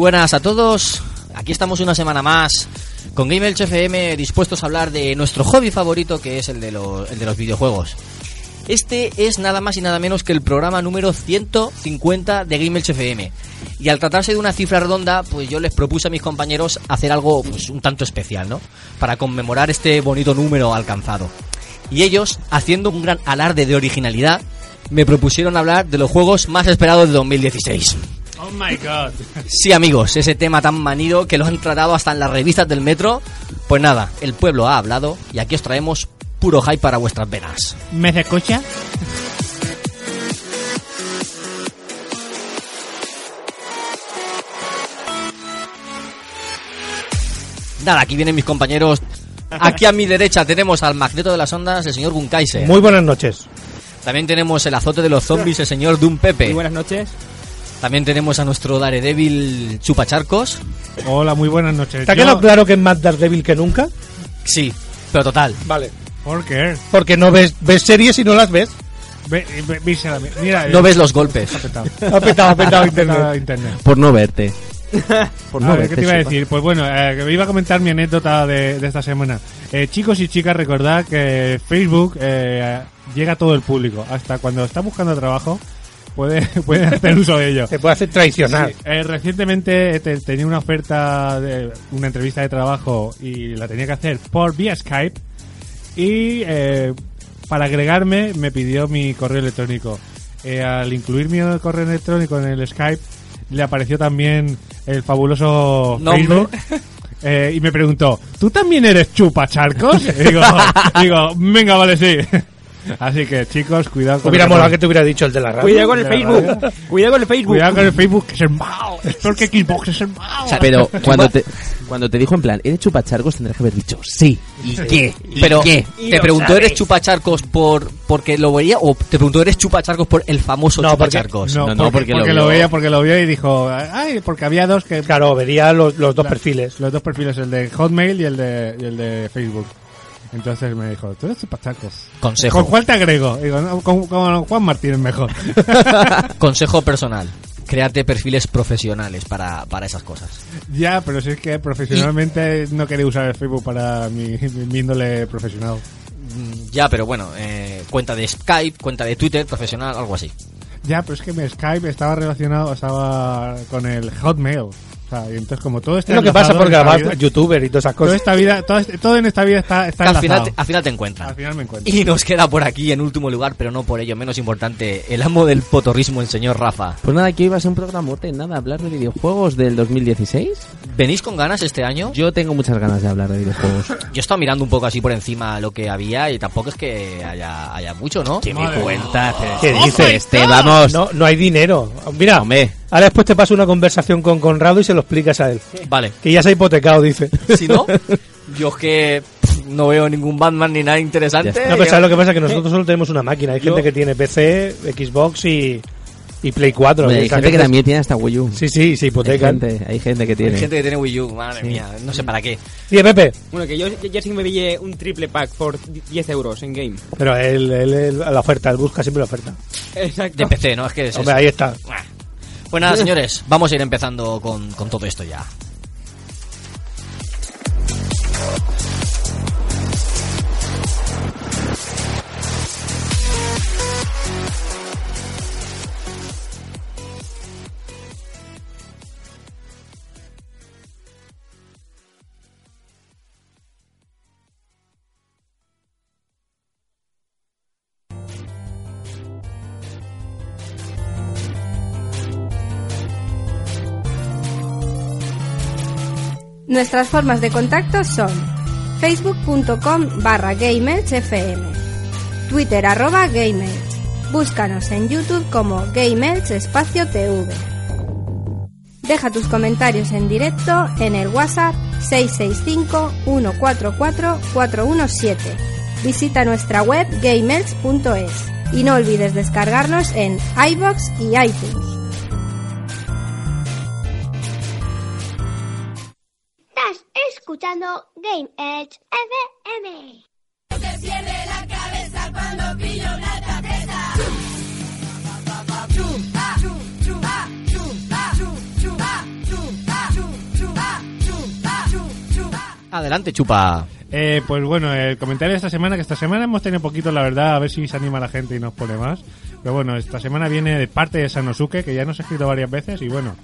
Buenas a todos. Aquí estamos una semana más con Game FM dispuestos a hablar de nuestro hobby favorito que es el de, de los videojuegos. Este es nada más y nada menos que el programa número 150 de Game FM. Y al tratarse de una cifra redonda, pues yo les propuse a mis compañeros hacer algo pues, un tanto especial, ¿no? Para conmemorar este bonito número alcanzado. Y ellos, haciendo un gran alarde de originalidad, me propusieron hablar de los juegos más esperados de 2016. Oh my god. Sí, amigos, ese tema tan manido que lo han tratado hasta en las revistas del metro. Pues nada, el pueblo ha hablado y aquí os traemos puro hype para vuestras venas. ¿Me escucha? Nada, aquí vienen mis compañeros. Aquí a mi derecha tenemos al magneto de las ondas, el señor Gunkaiser. Muy buenas noches. También tenemos el azote de los zombies, el señor Doom Pepe. Muy buenas noches. También tenemos a nuestro Daredevil Chupacharcos. Hola, muy buenas noches. ¿Está Yo- quedado claro que es más Daredevil que nunca? Sí, pero total. Vale. ¿Por qué? Porque no ves, ves series y no las ves. Ve, ve- vísela, mira, No eh, ves los golpes. ha petado. Ha petado, ha petado Ha internet. internet. Por no verte. Por A ver, ¿qué te iba a decir? Pues bueno, eh, que me iba a comentar mi anécdota de, de esta semana. Eh, chicos y chicas, recordad que Facebook eh, llega a todo el público. Hasta cuando está buscando trabajo, puede, puede hacer uso de ello. Se puede hacer traicionar. Sí, eh, recientemente te- tenía una oferta de una entrevista de trabajo y la tenía que hacer por vía Skype y eh, para agregarme me pidió mi correo electrónico. Eh, al incluir mi correo electrónico en el Skype le apareció también el fabuloso Nombre. Facebook. eh, y me preguntó, ¿tú también eres chupacharcos? Y digo, digo, venga, vale, sí. Así que, chicos, cuidado con Hubiera molado que te hubiera dicho el de la radio. Cuidado con el Facebook. Cuidado con el Facebook. Cuidado con el Facebook, que es el malo. Es peor que Xbox, es el malo. Pero cuando te, cuando te dijo en plan, ¿eres chupachargos? Tendrás que haber dicho sí. ¿Y qué? Pero qué? te preguntó, ¿eres chupacharcos por porque lo veía o te preguntó, ¿eres chupacharcos por el famoso No, porque- chupacharcos? No, No, no, porque, porque lo porque veía, porque lo vio y dijo, ay, porque había dos que... Claro, vería los, los dos perfiles. Los dos perfiles, el de Hotmail y el de, y el de Facebook. Entonces me dijo, tú eres chupachacos. Consejo. ¿Con cuál te agrego? Digo, no, con, con Juan Martín es mejor. Consejo personal. Créate perfiles profesionales para, para esas cosas. ya, pero si es que profesionalmente no quería usar el Facebook para mi, mi- mi índole profesional. Mm, Ya, pero bueno, eh, cuenta de Skype, cuenta de Twitter profesional, algo así. Ya, pero es que mi Skype estaba relacionado, estaba con el Hotmail. O sea, y entonces como todo está Es lo que pasa por grabar vida- youtuber y todas esas Toda cosas. esta vida, todo, este- todo en esta vida está, está al, final enlazado. al final te encuentran. Al final me encuentro. Y nos queda por aquí en último lugar, pero no por ello menos importante, el amo del potorrismo, el señor Rafa. Pues nada, aquí iba a ser un programote, nada, hablar de videojuegos del 2016. ¿Venís con ganas este año? Yo tengo muchas ganas de hablar de videojuegos. Yo he estado mirando un poco así por encima lo que había y tampoco es que haya, haya mucho, ¿no? ¿Qué me cuentas? ¿Qué Este, dices? Este, vamos. No, no hay dinero. Mira, Hombre, ahora después te paso una conversación con Conrado y se lo explicas a él. Vale. Que ya se ha hipotecado, dice. Si no, yo es que no veo ningún Batman ni nada interesante. No, pero ¿sabes lo que pasa? Que nosotros solo tenemos una máquina. Hay Yo- gente que tiene PC, Xbox y, y Play 4. hombre, Y hay gente que también tiene hasta Wii U. Sí, sí, se hay, hipotecan. gente, hay gente que Hay tiene. gente que tiene Wii U, madre mía, no sé para qué. Dime, Pepe. Bueno, que yo, yo sí que me pillé un triple pack por 10 euros en game. Pero él, él, él- la oferta, él busca siempre la oferta. Exacto. De PC, ¿no? Es que es Hombre, eso. ahí está. Pues nada, señores, vamos a ir empezando con, con todo esto ya. Nuestras formas de contacto son facebook.com barra gamersfm, twitter arroba gameelch, búscanos en youtube como gameelch espacio tv. Deja tus comentarios en directo en el WhatsApp 665-144-417. Visita nuestra web gameelch.es y no olvides descargarnos en iBox y iTunes. Escuchando Game Edge FM. Adelante, chupa. Eh, pues bueno, el comentario de esta semana, que esta semana hemos tenido poquito, la verdad, a ver si se anima la gente y nos pone más. Pero bueno, esta semana viene de parte de Sanosuke, que ya nos ha escrito varias veces y bueno,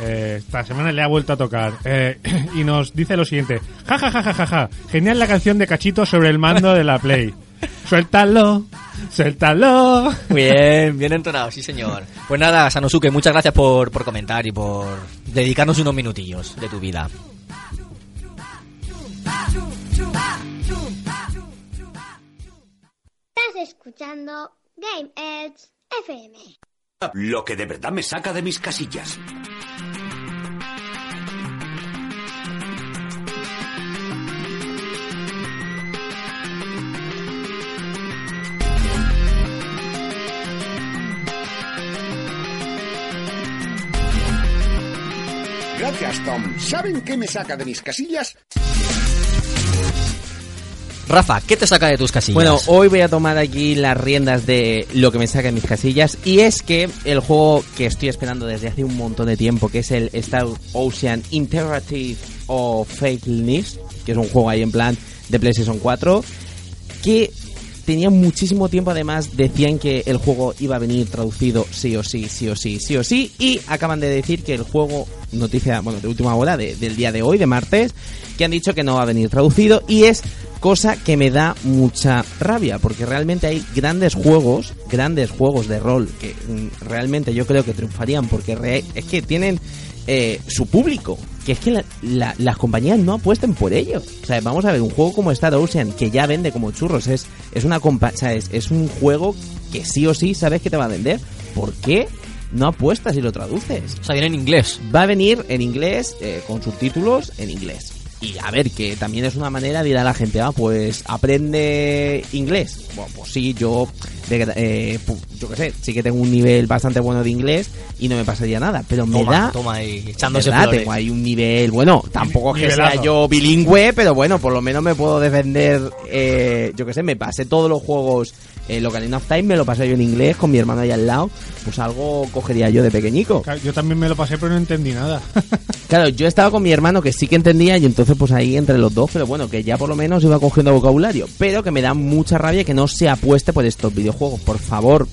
eh, esta semana le ha vuelto a tocar. Eh, y nos dice lo siguiente, ja ja ja ja ja ja, genial la canción de Cachito sobre el mando de la Play. Suéltalo, suéltalo. Bien, bien entonado, sí señor. Pues nada, Sanosuke, muchas gracias por, por comentar y por dedicarnos unos minutillos de tu vida. Estás escuchando Game Edge FM. Lo que de verdad me saca de mis casillas. Gracias, Tom. ¿Saben qué me saca de mis casillas? Rafa, ¿qué te saca de tus casillas? Bueno, hoy voy a tomar aquí las riendas de lo que me saca en mis casillas y es que el juego que estoy esperando desde hace un montón de tiempo, que es el Star Ocean Interactive of Faithless, que es un juego ahí en plan de PlayStation 4, que tenía muchísimo tiempo, además decían que el juego iba a venir traducido sí o sí, sí o sí, sí o sí, y acaban de decir que el juego, noticia, bueno, de última hora, de- del día de hoy, de martes, que han dicho que no va a venir traducido, y es cosa que me da mucha rabia, porque realmente hay grandes juegos, grandes juegos de rol, que mm, realmente yo creo que triunfarían, porque es que tienen eh, su público, que es que la- la- las compañías no apuesten por ello. O sea, vamos a ver, un juego como Star Ocean, que ya vende como churros, es, es una compa o sea, es, es un juego que sí o sí sabes que te va a vender. ¿Por qué no apuestas y lo traduces? O sea, viene en inglés. Va a venir en inglés, eh, con subtítulos en inglés. Y a ver, que también es una manera de ir a la gente, ah, pues aprende inglés. Bueno, pues sí, yo, de- eh, yo qué sé, sí que tengo un nivel bastante bueno de inglés y no me pasaría nada, pero me Toma, da... toma ahí, echándose ¿verdad? flores. Tengo ahí un nivel, bueno, tampoco es que Nivelazo. sea yo bilingüe, pero bueno, por lo menos me puedo defender, eh, yo qué sé, me pasé todos los juegos eh, Ocarina of Time, me lo pasé yo en inglés con mi hermano ahí al lado, pues algo cogería yo de pequeñico. Claro, Yo también me lo pasé, pero no entendí nada. Claro, yo estaba con mi hermano que sí que entendía y entonces pues ahí entre los dos, pero bueno, que ya por lo menos iba cogiendo vocabulario, pero que me da mucha rabia que no se apueste por estos videojuegos, por favor,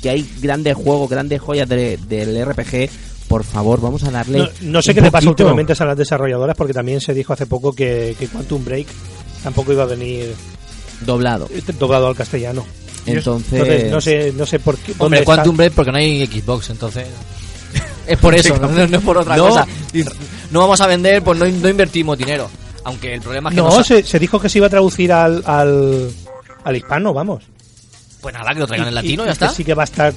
que hay grandes juegos, grandes joyas de- del RPG, por favor, vamos a darle No, no sé un qué le pasa últimamente a las desarrolladoras, porque también se dijo hace poco que, que Quantum Break tampoco iba a venir doblado. eh, doblado al castellano. Entonces, Entonces, no sé, no sé por qué. dónde Hombre, está. Quantum Break porque no hay Xbox, entonces... Es por eso, no, no es por otra No. cosa. No vamos a vender, pues no, no invertimos dinero. Aunque el problema es que No, se, se dijo que se iba a traducir al, al, al hispano, vamos. Pues nada, que lo traigan en latino, y- ya está. Sí que va a estar.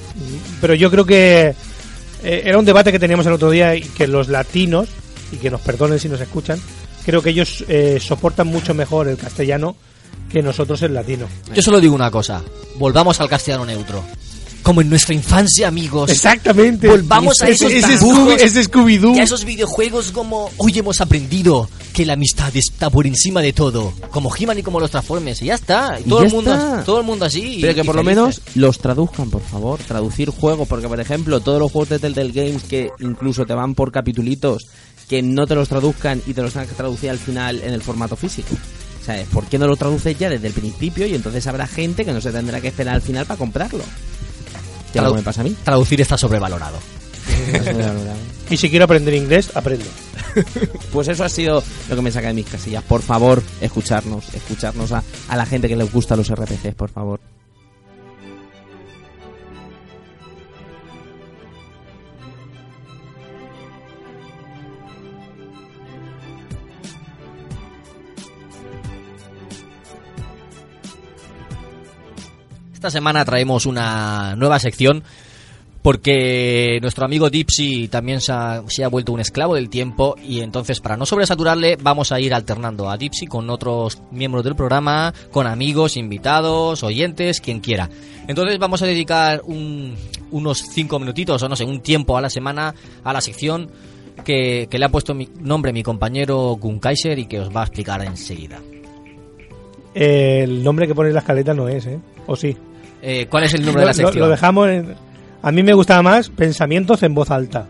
Pero yo creo que eh, era un debate que teníamos el otro día y que los latinos, y que nos perdonen si nos escuchan, creo que ellos eh, soportan mucho mejor el castellano que nosotros el latino. Yo solo digo una cosa. Volvamos al castellano neutro. Como en nuestra infancia, amigos. Exactamente. Volvamos a esos ese ese Scooby-Doo. y a esos videojuegos como hoy hemos aprendido que la amistad está por encima de todo. Como He-Man y como los Transformers. Y ya está. Y Y todo, ya el mundo, está. todo el mundo así. y- Pero que y por lo menos los traduzcan, por favor. Traducir juegos, porque por ejemplo, todos los juegos de Telltale Games que incluso te van por capitulitos, que no te los traduzcan y te los tengan que traducir al final en el formato físico. ¿Sabes? ¿Por qué no lo traduces ya desde el principio y entonces habrá gente que no se tendrá que esperar al final para comprarlo? ¿Qué es lo Tradu- que me pasa a mí? Traducir está sobrevalorado. Y si quiero aprender inglés, aprendo. Pues eso ha sido lo que me saca de mis casillas. Por favor, escucharnos, escucharnos a, a la gente que les gusta los RPGs, por favor. Esta semana traemos una nueva sección porque nuestro amigo Dipsy también se ha, se ha vuelto un esclavo del tiempo y entonces para no sobresaturarle vamos a ir alternando a Dipsy con otros miembros del programa, con amigos, invitados, oyentes, quien quiera. Entonces vamos a dedicar un- unos cinco minutitos o no sé, un tiempo a la semana a la sección que, le ha puesto mi nombre mi compañero Gun Kaiser y que os va a explicar enseguida. El nombre que pone la escaleta no es, ¿eh? ¿O sí? Eh, ¿Cuál es el nombre de la Lo- lo- sección? Lo, dejamos en... A mí me gustaba más pensamientos en voz alta.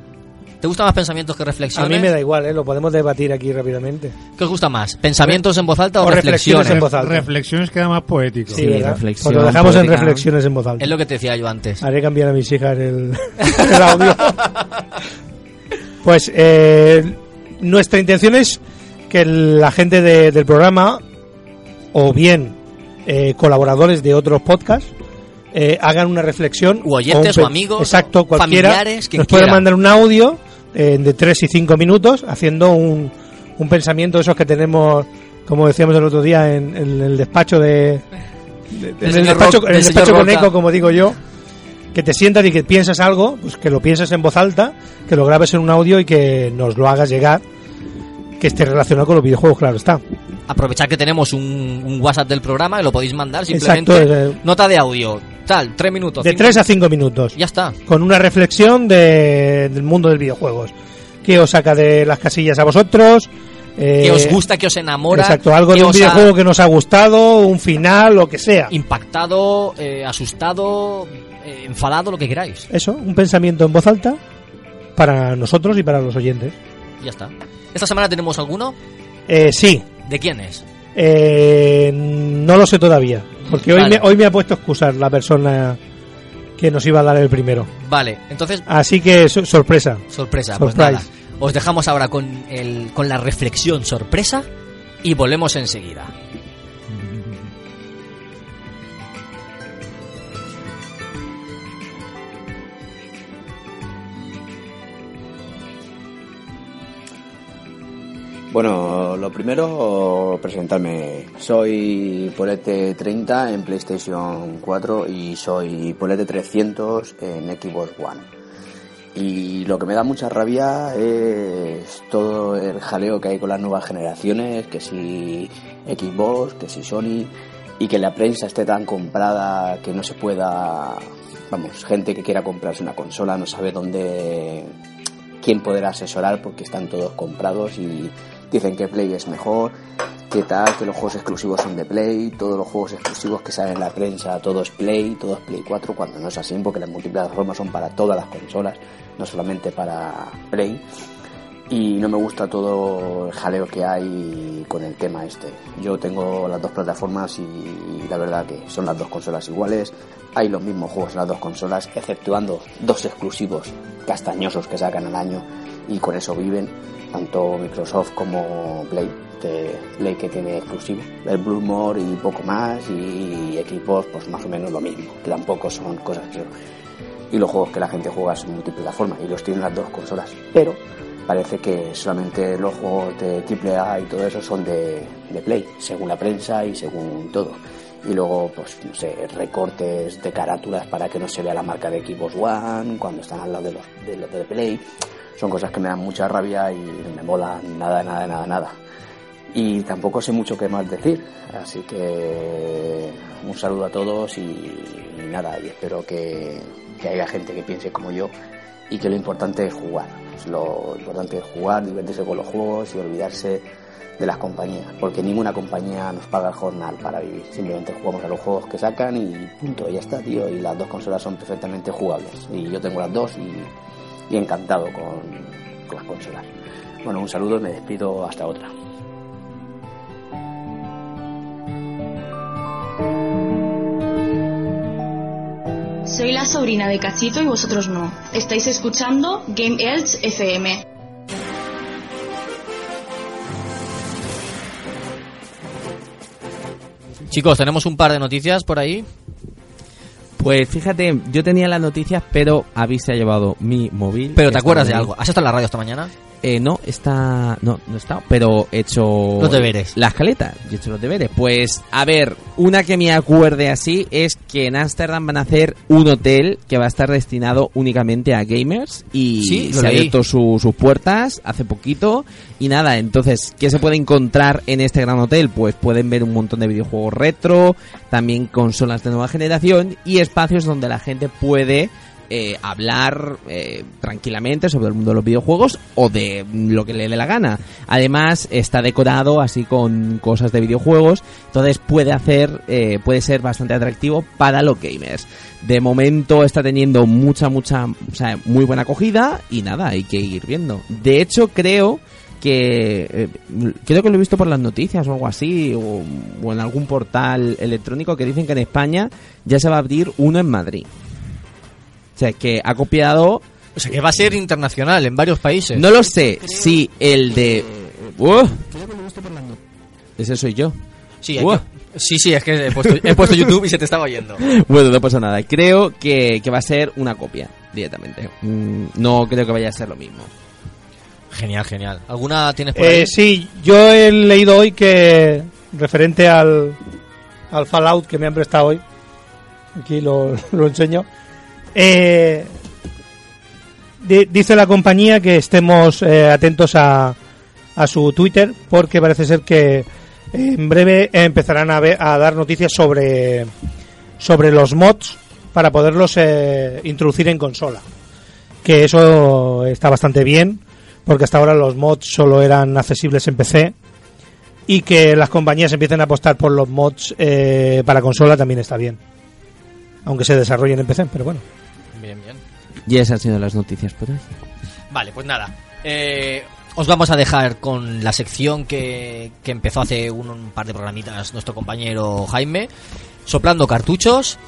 ¿Te gustan más pensamientos que A reflexiones? mí me da igual, ¿eh? Lo podemos debatir aquí rápidamente. ¿Qué os gusta más? ¿Pensamientos en voz alta o, O reflexiones reflexiones? en voz alta. Reflexiones queda más poético. Sí, ¿verdad? Pues lo dejamos en reflexiones en voz alta. Es lo que te decía yo antes. Haré cambiar a mis hijas el, el audio. Pues eh, nuestra intención es que la gente de- del programa, o bien eh, colaboradores de otros podcasts, eh, hagan una reflexión. U oyentes un o pe- amigos, Exacto, o cualquiera. familiares, quien nos puede mandar un audio eh, de 3 y 5 minutos haciendo un, un pensamiento de esos que tenemos, como decíamos el otro día, en, en el despacho de. de- en el despacho, en el con eco, como digo yo que te sientas y que piensas algo, pues que lo pienses en voz alta, que lo grabes en un audio y que nos lo hagas llegar, que esté relacionado con los videojuegos, claro está. Aprovechar que tenemos un, un WhatsApp del programa y lo podéis mandar simplemente. Exacto, Nota de audio, tal, tres minutos. De cinco 3 a 5 minutos. Ya está. Con una reflexión de- del mundo del videojuegos. ¿Qué os saca de las casillas a vosotros? Eh, Que os gusta, que os enamora. Exacto, algo de un ha videojuego que nos ha gustado, un final, lo que sea. Impactado, eh, asustado, eh, enfadado, lo que queráis. Eso, un pensamiento en voz alta para nosotros y para los oyentes. Ya está. ¿Esta semana tenemos alguno? Eh, sí, ¿De quién es? Eh, no lo sé todavía. Porque hoy, Vale. me, hoy me ha puesto a excusar la persona que nos iba a dar el primero. Vale, entonces, Así que so- sorpresa. sorpresa. Pues nada. Os dejamos ahora con, el, con la reflexión sorpresa y volvemos enseguida. Bueno, lo primero, presentarme. Soy Polete30 en PlayStation 4 y soy Polete300 en Xbox One. Y lo que me da mucha rabia es todo el jaleo que hay con las nuevas generaciones, que si Xbox, que si Sony, y que la prensa esté tan comprada que no se pueda, vamos, gente que quiera comprarse una consola no sabe dónde, quién poder asesorar porque están todos comprados y dicen que Play es mejor, que tal, que los juegos exclusivos son de Play, todos los juegos exclusivos que salen en la prensa, todo es Play, todo es Play 4, cuando no es así, porque las multiplataformas son para todas las consolas, no solamente para Play. Y no me gusta todo el jaleo que hay con el tema este. Yo tengo las dos plataformas y la verdad que son las dos consolas iguales. Hay los mismos juegos en las dos consolas, exceptuando dos exclusivos castañosos que sacan al año y con eso viven tanto Microsoft como Play, Play que tiene exclusivo, el Bloodmore y poco más, y Xbox pues más o menos lo mismo, que tampoco son cosas que... Y los juegos que la gente juega son multiplataforma y los tienen las dos consolas, pero parece que solamente los juegos de AAA y todo eso son de, de Play, según la prensa y según todo. Y luego, pues, no sé, recortes de carátulas para que no se vea la marca de Xbox One cuando están al lado de los de, los de Play son cosas que me dan mucha rabia y me molan nada, nada, nada, nada. Y tampoco sé mucho qué más decir, así que un saludo a todos y, y nada, y espero que, que haya gente que piense como yo y que lo importante es jugar. Lo importante es jugar, divertirse con los juegos y olvidarse de las compañías, porque ninguna compañía nos paga el jornal para vivir. Simplemente jugamos a los juegos que sacan y punto, ya está, tío. Y las dos consolas son perfectamente jugables. Y yo tengo las dos y, y encantado con, con las consolas. Bueno, un saludo y me despido hasta otra. Soy la sobrina de Cachito y vosotros no. Estáis escuchando Game Elch FM. Chicos, tenemos un par de noticias por ahí. Pues fíjate, yo tenía las noticias, pero Avi se ha llevado mi móvil. Pero te acuerdas de algo. ¿Has estado en la radio esta mañana? Eh, no, está. No, no está, pero he hecho. Los deberes. La escaleta, yo he hecho los deberes. Pues, a ver, una que me acuerde así es que en Ámsterdam van a hacer un hotel que va a estar destinado únicamente a gamers y Sí, se ha abierto su- sus puertas hace poquito. Y nada, entonces, ¿qué se puede encontrar en este gran hotel? Pues pueden ver un montón de videojuegos retro, también consolas de nueva generación y espacios donde la gente puede eh, hablar eh, tranquilamente sobre el mundo de los videojuegos o de lo que le dé la gana. Además está decorado así con cosas de videojuegos, entonces puede hacer, eh, puede ser bastante atractivo para los gamers. De momento está teniendo mucha, mucha, o sea, muy buena acogida y nada, hay que ir viendo. De hecho creo que eh, creo que lo he visto por las noticias o algo así o, o en algún portal electrónico que dicen que en España ya se va a abrir uno en Madrid. O sea, que ha copiado... O sea, que va a ser internacional en varios países. No lo sé si el de... ¡Uh! Ese soy yo. Sí, ¡Uh! sí, sí, es que he puesto, he puesto YouTube y se te estaba oyendo. Bueno, no pasa nada. Creo que, que va a ser una copia directamente. Mm, no creo que vaya a ser lo mismo. Genial, genial. ¿Alguna tienes por ahí? Eh, sí, yo he leído hoy que referente al, al Fallout que me han prestado hoy, aquí lo, lo enseño, eh, di- dice la compañía que estemos eh, atentos a, su Twitter porque parece ser que en breve empezarán a, ver- a dar noticias sobre, sobre los mods para poderlos eh, introducir en consola. Que eso está bastante bien porque hasta ahora los mods solo eran accesibles en PC y que las compañías empiecen a apostar por los mods eh, para consola también está bien. Aunque se desarrollen en PC, pero bueno. Y esas han sido las noticias por hoy. Vale, pues nada. Eh, os vamos a dejar con la sección que, que empezó hace un, un par de programitas nuestro compañero Jaime, soplando cartuchos.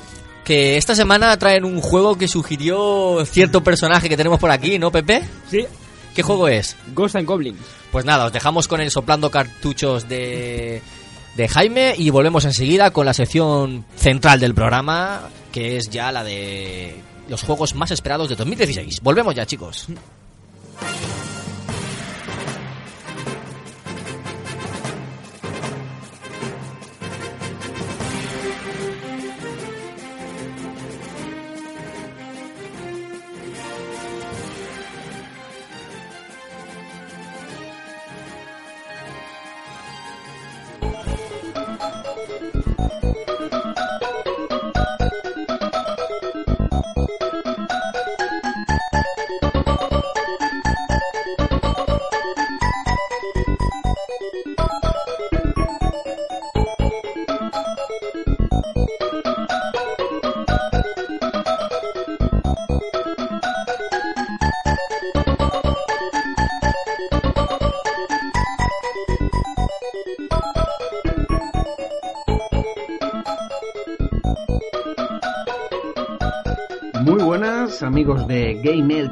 Que esta semana traen un juego que sugirió cierto personaje que tenemos por aquí, ¿no, Pepe? Sí. ¿Qué juego es? Ghost and Goblins. Pues nada, os dejamos con el soplando cartuchos de, de Jaime y volvemos enseguida con la sección central del programa, que es ya la de los juegos más esperados de 2016. Volvemos ya, chicos.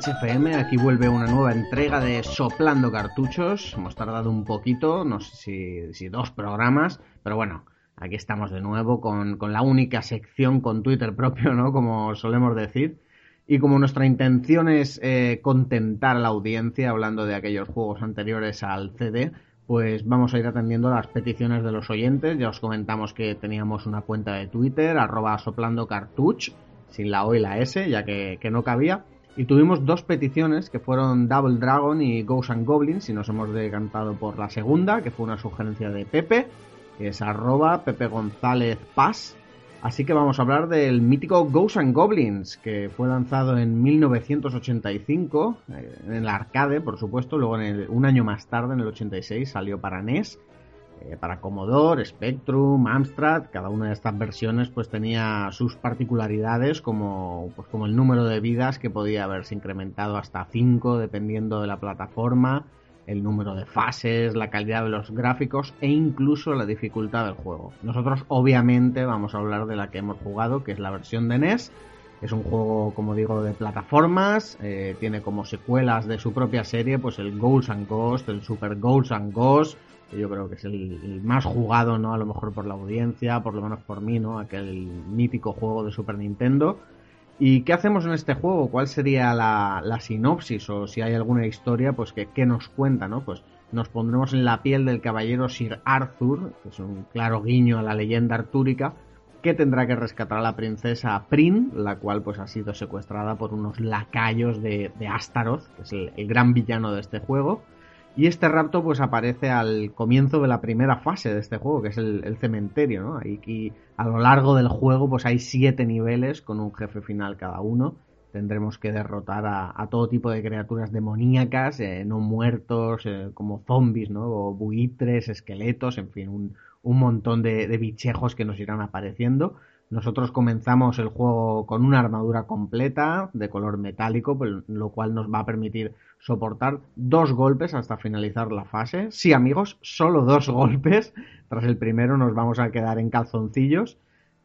FM, aquí vuelve una nueva entrega de Soplando Cartuchos. Hemos tardado un poquito, no sé si, dos programas, pero bueno, aquí estamos de nuevo con, la única sección con Twitter propio, ¿no? Como solemos decir. Y como nuestra intención es eh, contentar a la audiencia hablando de aquellos juegos anteriores al CD, pues vamos a ir atendiendo las peticiones de los oyentes. Ya os comentamos que teníamos una cuenta de Twitter, arroba soplando cartuch, sin la O y la S, ya que no cabía. Y tuvimos dos peticiones que fueron Double Dragon y Ghosts and Goblins, y nos hemos decantado por la segunda, que fue una sugerencia de Pepe, que es arroba Pepe González Paz. Así que vamos a hablar del mítico Ghosts and Goblins, que fue lanzado en 1985, eh, en el arcade, por supuesto, luego en un año más tarde, en el 86, salió para NES, eh, para Commodore, Spectrum, Amstrad, cada una de estas versiones pues tenía sus particularidades como, pues, como el número de vidas que podía haberse incrementado hasta 5 dependiendo de la plataforma, el número de fases, la calidad de los gráficos e incluso la dificultad del juego. Nosotros obviamente vamos a hablar de la que hemos jugado, que es la versión de NES. Es un juego, como digo, de plataformas. eh, tiene como secuelas de su propia serie, pues el Ghosts and Ghosts, el Super Ghosts and Ghosts, que yo creo que es el, más jugado, ¿no? A lo mejor por la audiencia, por lo menos por mí, ¿no? Aquel mítico juego de Super Nintendo. ¿Y qué hacemos en este juego? ¿Cuál sería la, la sinopsis? O si hay alguna historia, pues que, que nos cuenta, ¿no? Pues nos pondremos en la piel del caballero Sir Arthur, que es un claro guiño a la leyenda artúrica, que tendrá que rescatar a la princesa Prin, la cual pues ha sido secuestrada por unos lacayos de, de Astaroth, que es el, gran villano de este juego. Y este rapto pues aparece al comienzo de la primera fase de este juego, que es el, cementerio, ¿no? Y, a lo largo del juego pues hay siete niveles con un jefe final cada uno. Tendremos que derrotar a, todo tipo de criaturas demoníacas, eh, no muertos, eh, como zombies, ¿no? O buitres, esqueletos, en fin, un, un montón de bichejos que nos irán apareciendo. Nosotros comenzamos el juego con una armadura completa de color metálico, pues, lo cual nos va a permitir soportar dos golpes hasta finalizar la fase. Sí, amigos, solo dos golpes. Tras el primero nos vamos a quedar en calzoncillos,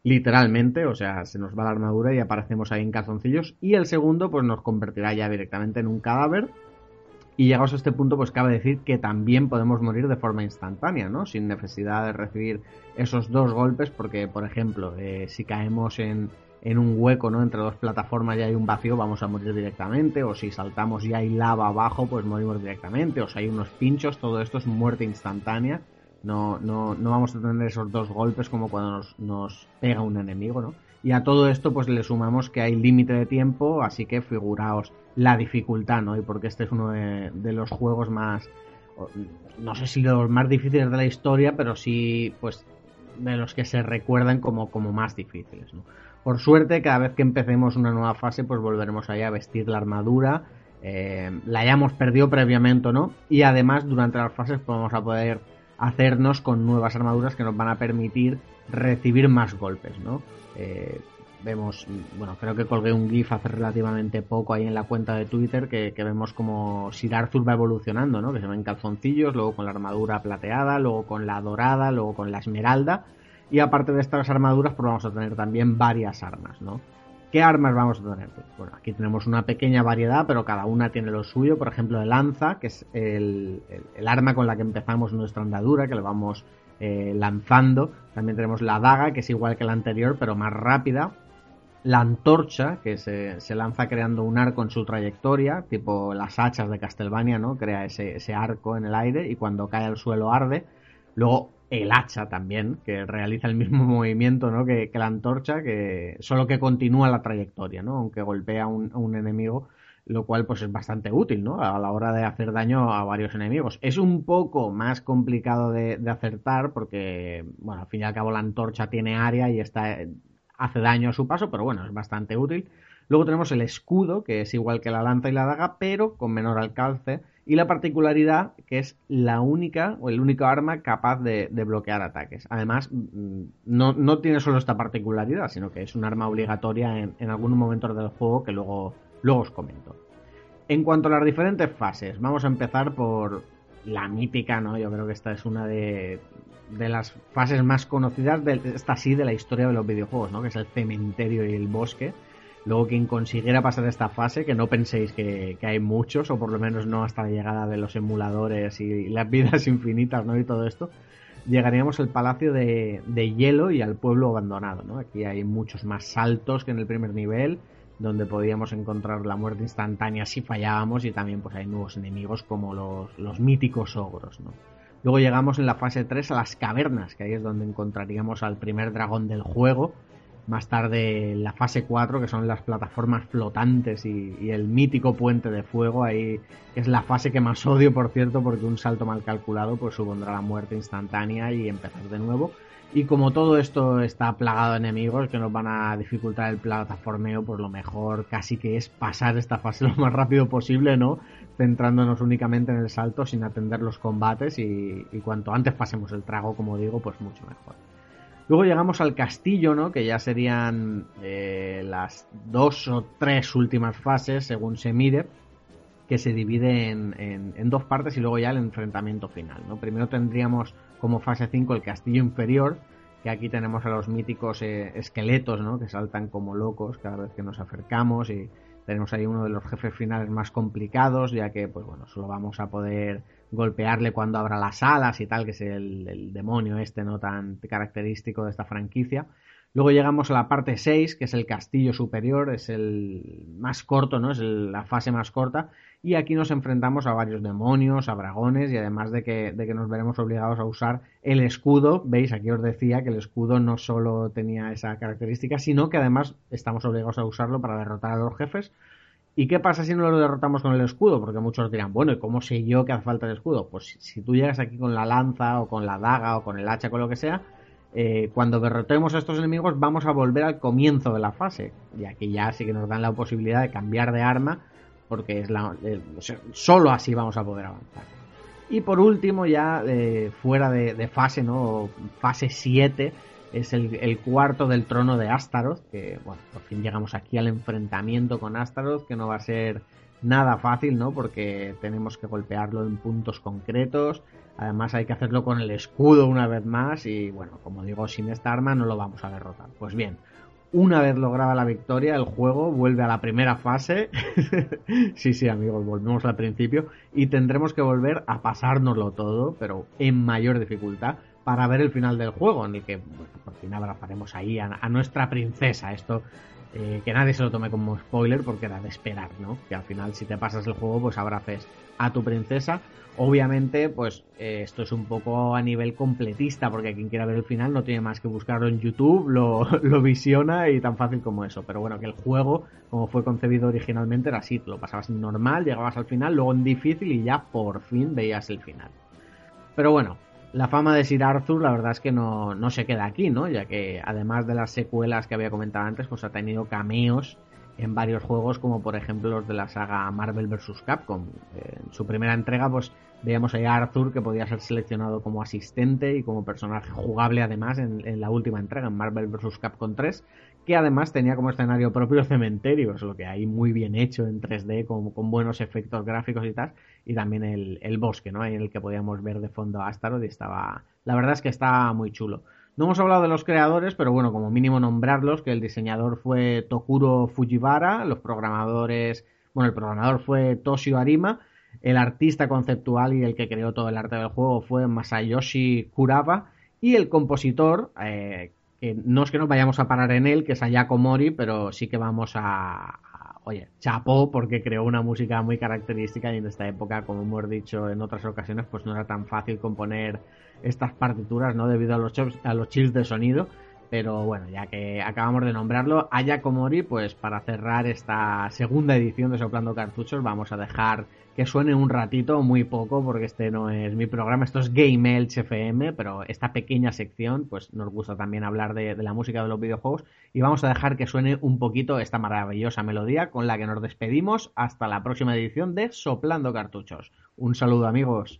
literalmente, o sea, se nos va la armadura y aparecemos ahí en calzoncillos. Y el segundo, pues nos convertirá ya directamente en un cadáver. Y llegados a este punto, pues cabe decir que también podemos morir de forma instantánea, ¿no? Sin necesidad de recibir esos dos golpes, porque, por ejemplo, eh, si caemos en, en un hueco, ¿no? Entre dos plataformas y hay un vacío, vamos a morir directamente. O si saltamos y hay lava abajo, pues morimos directamente. O si hay unos pinchos, todo esto es muerte instantánea. No, no, no vamos a tener esos dos golpes como cuando nos, nos pega un enemigo, ¿no? Y a todo esto, pues le sumamos que hay límite de tiempo, así que figuraos la dificultad, ¿no? Y porque este es uno de, de los juegos más. No sé si los más difíciles de la historia, pero sí, pues, de los que se recuerdan como, como más difíciles, ¿no? Por suerte, cada vez que empecemos una nueva fase, pues volveremos ahí a vestir la armadura, eh, la hayamos perdido previamente no, y además durante las fases pues, vamos a poder hacernos con nuevas armaduras que nos van a permitir recibir más golpes, ¿no? Eh, vemos, bueno, creo que colgué un GIF hace relativamente poco ahí en la cuenta de Twitter que, que, vemos como Sir Arthur va evolucionando, ¿no? Que se ven calzoncillos, luego con la armadura plateada, luego con la dorada, luego con la esmeralda. Y aparte de estas armaduras, pues vamos a tener también varias armas, ¿no? ¿Qué armas vamos a tener? Bueno, aquí tenemos una pequeña variedad, pero cada una tiene lo suyo. Por ejemplo, el lanza, que es el, arma con la que empezamos nuestra andadura, que le vamos eh, lanzando. También tenemos la daga, que es igual que la anterior, pero más rápida. La antorcha, que se, lanza creando un arco en su trayectoria, tipo las hachas de Castlevania, ¿no? Crea ese arco en el aire y cuando cae al suelo arde. Luego el hacha también, que realiza el mismo movimiento ¿no? que, la antorcha, que solo que continúa la trayectoria, ¿no? aunque golpea a un, un, enemigo, lo cual pues es bastante útil ¿no? a la hora de hacer daño a varios enemigos. Es un poco más complicado de, de acertar porque, bueno, al fin y al cabo la antorcha tiene área y está, hace daño a su paso, pero bueno, es bastante útil. Luego tenemos el escudo, que es igual que la lanza y la daga, pero con menor alcance y la particularidad que es la única o el único arma capaz de, de bloquear ataques. Además, mm, no, no, tiene solo esta particularidad, sino que es un arma obligatoria en, en algunos momentos del juego que luego, luego os comento. En cuanto a las diferentes fases, vamos a empezar por la mítica, ¿no? Yo creo que esta es una de, de las fases más conocidas, de, esta sí, de la historia de los videojuegos, ¿no? Que es el cementerio y el bosque Luego quien consiguiera pasar esta fase, que no penséis que, hay muchos, o por lo menos no hasta la llegada de los emuladores y las vidas infinitas, ¿no? Y todo esto, llegaríamos al Palacio de, de Hielo y al pueblo abandonado, ¿no? Aquí hay muchos más saltos que en el primer nivel, donde podíamos encontrar la muerte instantánea si fallábamos, y también pues hay nuevos enemigos como los, los míticos ogros, ¿no? Luego llegamos en la fase 3 a las cavernas, que ahí es donde encontraríamos al primer dragón del juego, más tarde la fase 4, que son las plataformas flotantes y, el mítico puente de fuego, ahí es la fase que más odio, por cierto, porque un salto mal calculado pues supondrá la muerte instantánea y empezar de nuevo. Y como todo esto está plagado de enemigos que nos van a dificultar el plataformeo, pues lo mejor casi que es pasar esta fase lo más rápido posible, ¿no? Centrándonos únicamente en el salto sin atender los combates y cuanto antes pasemos el trago, como digo, pues mucho mejor. Luego llegamos al castillo, ¿no? Que ya serían eh, las dos o tres últimas fases, según se mide, que se divide en, dos partes y luego ya el enfrentamiento final, ¿no? Primero tendríamos como fase 5 el castillo inferior, que aquí tenemos a los míticos eh, esqueletos, ¿no? Que saltan como locos cada vez que nos acercamos y tenemos ahí uno de los jefes finales más complicados, ya que, pues bueno, solo vamos a poder golpearle cuando abra las alas y tal, que es el, demonio este no tan característico de esta franquicia. Luego llegamos a la parte 6, que es el castillo superior, es el más corto, ¿no? Es el- la fase más corta. Y aquí nos enfrentamos a varios demonios, a dragones y además de que, de que nos veremos obligados a usar el escudo. Veis, aquí os decía que el escudo no solo tenía esa característica, sino que además estamos obligados a usarlo para derrotar a los jefes. ¿Y qué pasa si no lo derrotamos con el escudo? Porque muchos dirán, bueno, ¿y cómo sé yo que hace falta el escudo? Pues si, tú llegas aquí con la lanza o con la daga o con el hacha, con lo que sea, eh, cuando derrotemos a estos enemigos vamos a volver al comienzo de la fase. Y aquí ya sí que nos dan la posibilidad de cambiar de arma, porque es la, sea, solo así vamos a poder avanzar. Y por último, ya eh, fuera de, de fase, ¿no? Fase 7, es el, cuarto del trono de Astaroth, que bueno, por fin llegamos aquí al enfrentamiento con Astaroth, que no va a ser nada fácil, ¿no? Porque tenemos que golpearlo en puntos concretos, además hay que hacerlo con el escudo una vez más y bueno, como digo, sin esta arma no lo vamos a derrotar. Pues bien, una vez lograda la victoria, el juego vuelve a la primera fase. sí, sí, amigos, volvemos al principio y tendremos que volver a pasárnoslo todo, pero en mayor dificultad, para ver el final del juego, el que por fin abrazaremos ahí a, nuestra princesa. Esto eh, que nadie se lo tome como spoiler porque era de esperar, ¿no? Que al final si te pasas el juego pues abraces a tu princesa. Obviamente pues eh, esto es un poco a nivel completista porque quien quiera ver el final no tiene más que buscarlo en YouTube, lo, lo visiona y tan fácil como eso. Pero bueno, que el juego como fue concebido originalmente era así, lo pasabas normal, llegabas al final, luego en difícil y ya por fin veías el final. Pero bueno, la fama de Sir Arthur, la verdad es que no, no se queda aquí, ¿no? Ya que además de las secuelas que había comentado antes, pues ha tenido cameos en varios juegos, como por ejemplo los de la saga Marvel vs. Capcom. Eh, En su primera entrega, pues veíamos ahí a Arthur que podía ser seleccionado como asistente y como personaje jugable además en, la última entrega, en Marvel vs. Capcom 3, que además tenía como escenario propio el cementerio, es lo que hay muy bien hecho en 3D, con, buenos efectos gráficos y tal, y también el, bosque, ¿no? En el que podíamos ver de fondo a Astaroth y estaba... La verdad es que está muy chulo. No hemos hablado de los creadores, pero bueno, como mínimo nombrarlos, que el diseñador fue Tokuro Fujiwara, los programadores, bueno, el programador fue Toshio Arima, el artista conceptual y el que creó todo el arte del juego fue Masayoshi Kuraba, y el compositor, eh, que no es que nos vayamos a parar en él, que es Ayako Mori, pero sí que vamos a, oye, chapó porque creó una música muy característica y en esta época, como hemos dicho en otras ocasiones, pues no era tan fácil componer estas partituras, ¿no? Debido a los, chips- a los de sonido. Pero bueno, ya que acabamos de nombrarlo, Ayako Mori, pues para cerrar esta segunda edición de Soplando Cartuchos, vamos a dejar que suene un ratito, muy poco, porque este no es mi programa, esto es Game Elch FM, pero esta pequeña sección, pues nos gusta también hablar de, de la música de los videojuegos, y vamos a dejar que suene un poquito esta maravillosa melodía con la que nos despedimos hasta la próxima edición de Soplando Cartuchos. Un saludo amigos.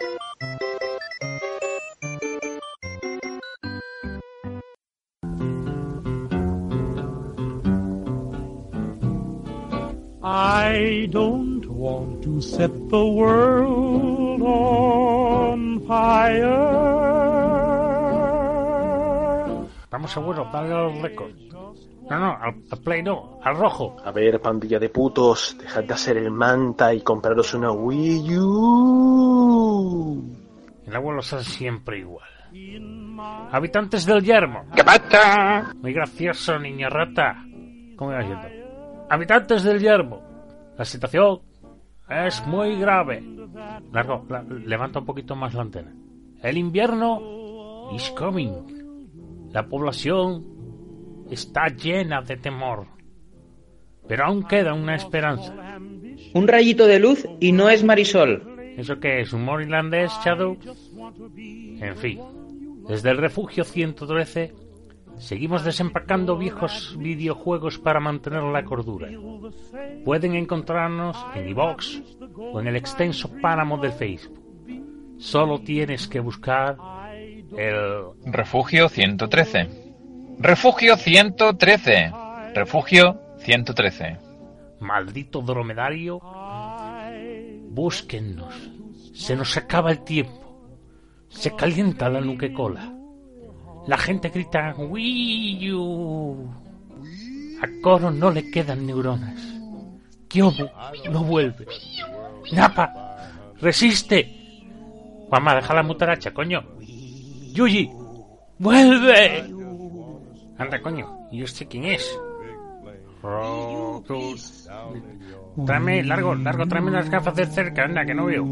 I don't want to set the world on fire. Estamos seguros, dale a los récords. No, no, al, al Play no, al rojo. A ver, pandilla de putos, dejad de hacer el manta y compraros una Wii U. El abuelo es siempre igual. Habitantes del yermo. ¿Qué pasa? Muy gracioso, niño rata. ¿Cómo iba yendo? Habitantes del yermo. La situación es muy grave. Largo, la- levanta un poquito más la antena. El invierno is coming. La población está llena de temor. Pero aún queda una esperanza. Un rayito de luz y no es Marisol. ¿Eso qué es? ¿Humor irlandés, Shadow? En fin, desde el refugio 113 seguimos desempacando viejos videojuegos para mantener la cordura. Pueden encontrarnos en iVox o en el extenso páramo del Facebook. Solo tienes que buscar el Refugio 113. Refugio 113. Refugio 113. maldito dromedario. Búsquennos. Se nos acaba el tiempo. Se calienta la nuquecola. La gente grita Wii U. A Coro no le quedan neuronas. Kyobu no vuelve. Napa, resiste. Mamá, deja la mutaracha, coño. Yuji, vuelve. Anda, coño, ¿y usted quién es? Roto- Tráeme, largo, largo, tráeme las gafas de cerca, anda, que no veo.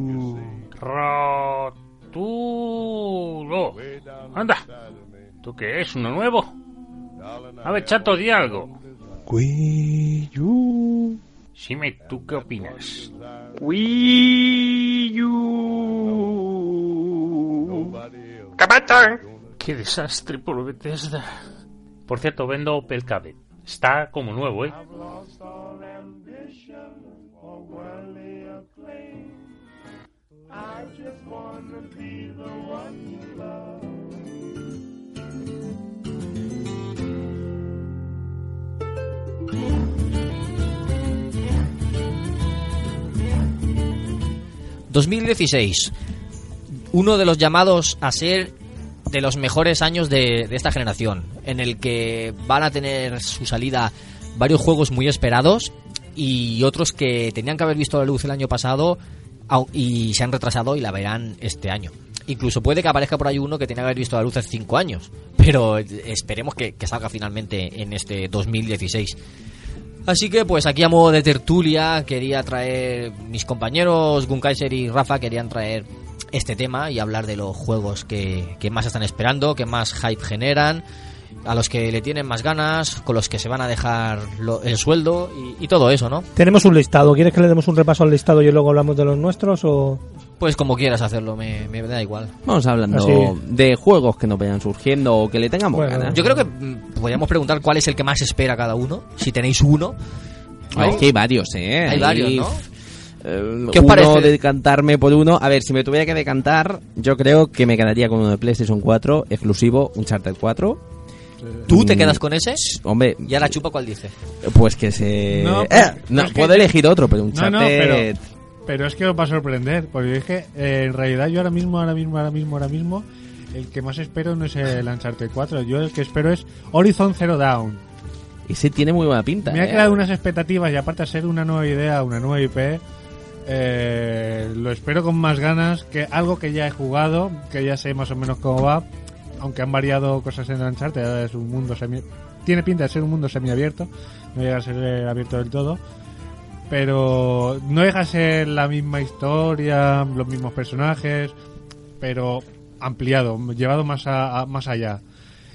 Rotulo. Anda. ¿Tú qué es? ¿Uno nuevo? A ver, chato, di algo. Sime, ¿tú qué opinas? Wii U. ¿Qué desastre por Bethesda. Por cierto, vendo Opel Cadet. Está como nuevo, ¿eh? ...2016... ...uno de los llamados a ser... ...de los mejores años de, esta generación... ...en el que van a tener su salida... ...varios juegos muy esperados... ...y otros que tenían que haber visto la luz el año pasado... ...y se han retrasado y la verán este año... Incluso puede que aparezca por ahí uno que tenía que haber visto la luz hace 5 años. Pero esperemos que, salga finalmente en este 2016. Así que pues aquí a modo de tertulia quería traer mis compañeros Gunkaiser y Rafa querían traer este tema y hablar de los juegos que, más están esperando, que más hype generan, a los que le tienen más ganas, con los que se van a dejar lo- el sueldo y todo eso, ¿no? Tenemos un listado. ¿Quieres que le demos un repaso al listado y luego hablamos de los nuestros o...? Pues como quieras hacerlo, me, me da igual. Vamos hablando Así. de juegos que nos vayan surgiendo o que le tengamos Bueno, ganas. Yo creo que mm, podríamos preguntar cuál es el que más espera cada uno, si tenéis uno. ¿no? Es que hay varios, ¿eh? Hay varios, ¿no? eh, ¿Qué os uno parece? de decantarme por uno. A ver, si me tuviera que decantar, yo creo que me quedaría con uno de PlayStation 4, exclusivo, Uncharted 4. ¿Tú te Mm, quedas con ese? Hombre, Y ahora chupa cuál dice. pues que se... No, Eh, pero- no, es que- puedo elegir otro, pero No, Uncharted... no, pero, pero es que os va a sorprender, porque es que eh, en realidad yo ahora mismo, ahora mismo, ahora mismo, ahora mismo, el que más espero no es el Uncharted 4, yo el que espero es Horizon Zero Dawn. Ese tiene muy buena pinta. Me ha ¿eh? creado unas expectativas y aparte de ser una nueva idea, una nueva IP, eh, lo espero con más ganas que algo que ya he jugado, que ya sé más o menos cómo va, aunque han variado cosas en Uncharted, es un mundo semi... Tiene pinta de ser un mundo semiabierto, no llega a ser eh, abierto del todo, pero no deja de ser la misma historia, los mismos personajes, pero ampliado, llevado más, a- a- más allá.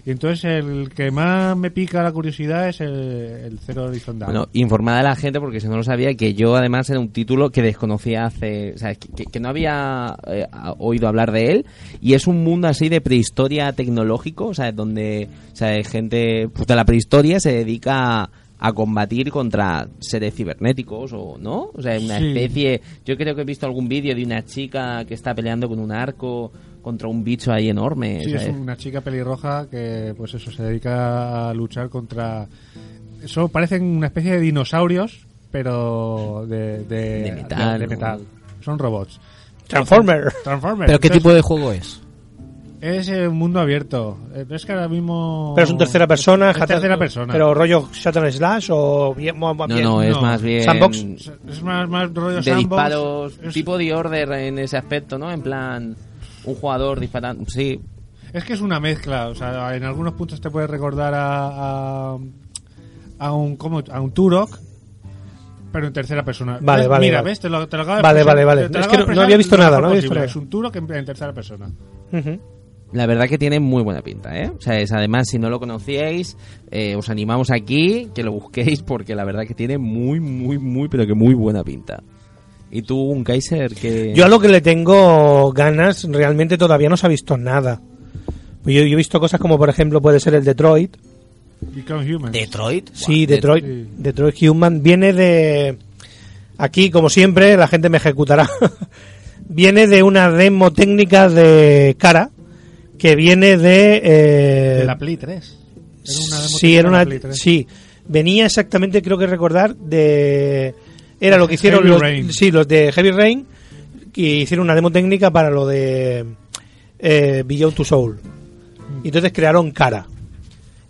Y entonces el que más me pica la curiosidad es el, el Zero Horizon Dawn. Bueno, informada a la gente, porque si no lo sabía, que yo además era un título que desconocía hace. O sea, que, que- no había eh, oído hablar de él. Y es un mundo así de prehistoria tecnológico, o sea, donde o sea, gente pues, de la prehistoria se dedica a, a combatir contra seres cibernéticos, o ¿no? O sea, una Sí. especie. Yo creo que he visto algún vídeo de una chica que está peleando con un arco contra un bicho ahí enorme. Sí, es una chica pelirroja que, pues eso, se dedica a luchar contra... Eso parecen una especie de dinosaurios, pero de, de, De metal, de metal. Son robots. Transformer. Transformer. ¿Pero qué Entonces, tipo de juego es? Es eh, un mundo abierto. Eh, pero es que ahora mismo. Pero es un tercera persona, Es tercera persona. Pero rollo Shutter Slash o bien. No, no, es más bien... Sandbox. Es más, más rollo de sandbox. disparos, Es- tipo de order en ese aspecto, ¿no? En plan, un jugador disparando. Sí, Es que es una mezcla, o sea, en algunos puntos te puede recordar a, a, a un como a un Turok, pero en tercera persona. Vale, ¿Ves? vale, Mira, vale. ves, te lo, te lo acabo de Vale, vale, vale. te- te lo Es que no- no había visto nada, no había Es un Turok en, en tercera persona. La verdad que tiene muy buena pinta, ¿eh? O sea, es, además, si no lo conocíais, eh, os animamos aquí que lo busquéis porque la verdad que tiene muy, muy, muy, pero que muy buena pinta. ¿Y tú, un Kaiser, que Yo a lo que le tengo ganas, realmente todavía no se ha visto nada. Pues Yo, yo he visto cosas como, por ejemplo, puede ser el Detroit. Become Human. Detroit. Sí, Detroit, Detroit Human viene de... Aquí, como siempre, la gente me ejecutará. viene de una demo técnica de cara que viene de... eh, De la Play 3. Era una demo sí, era una, Play 3. sí, venía exactamente, creo que recordar, de... Era lo que hicieron Heavy los, Rain. sí, los de Heavy Rain, que hicieron una demo técnica para lo de eh, Beyond to Soul. Y entonces crearon cara.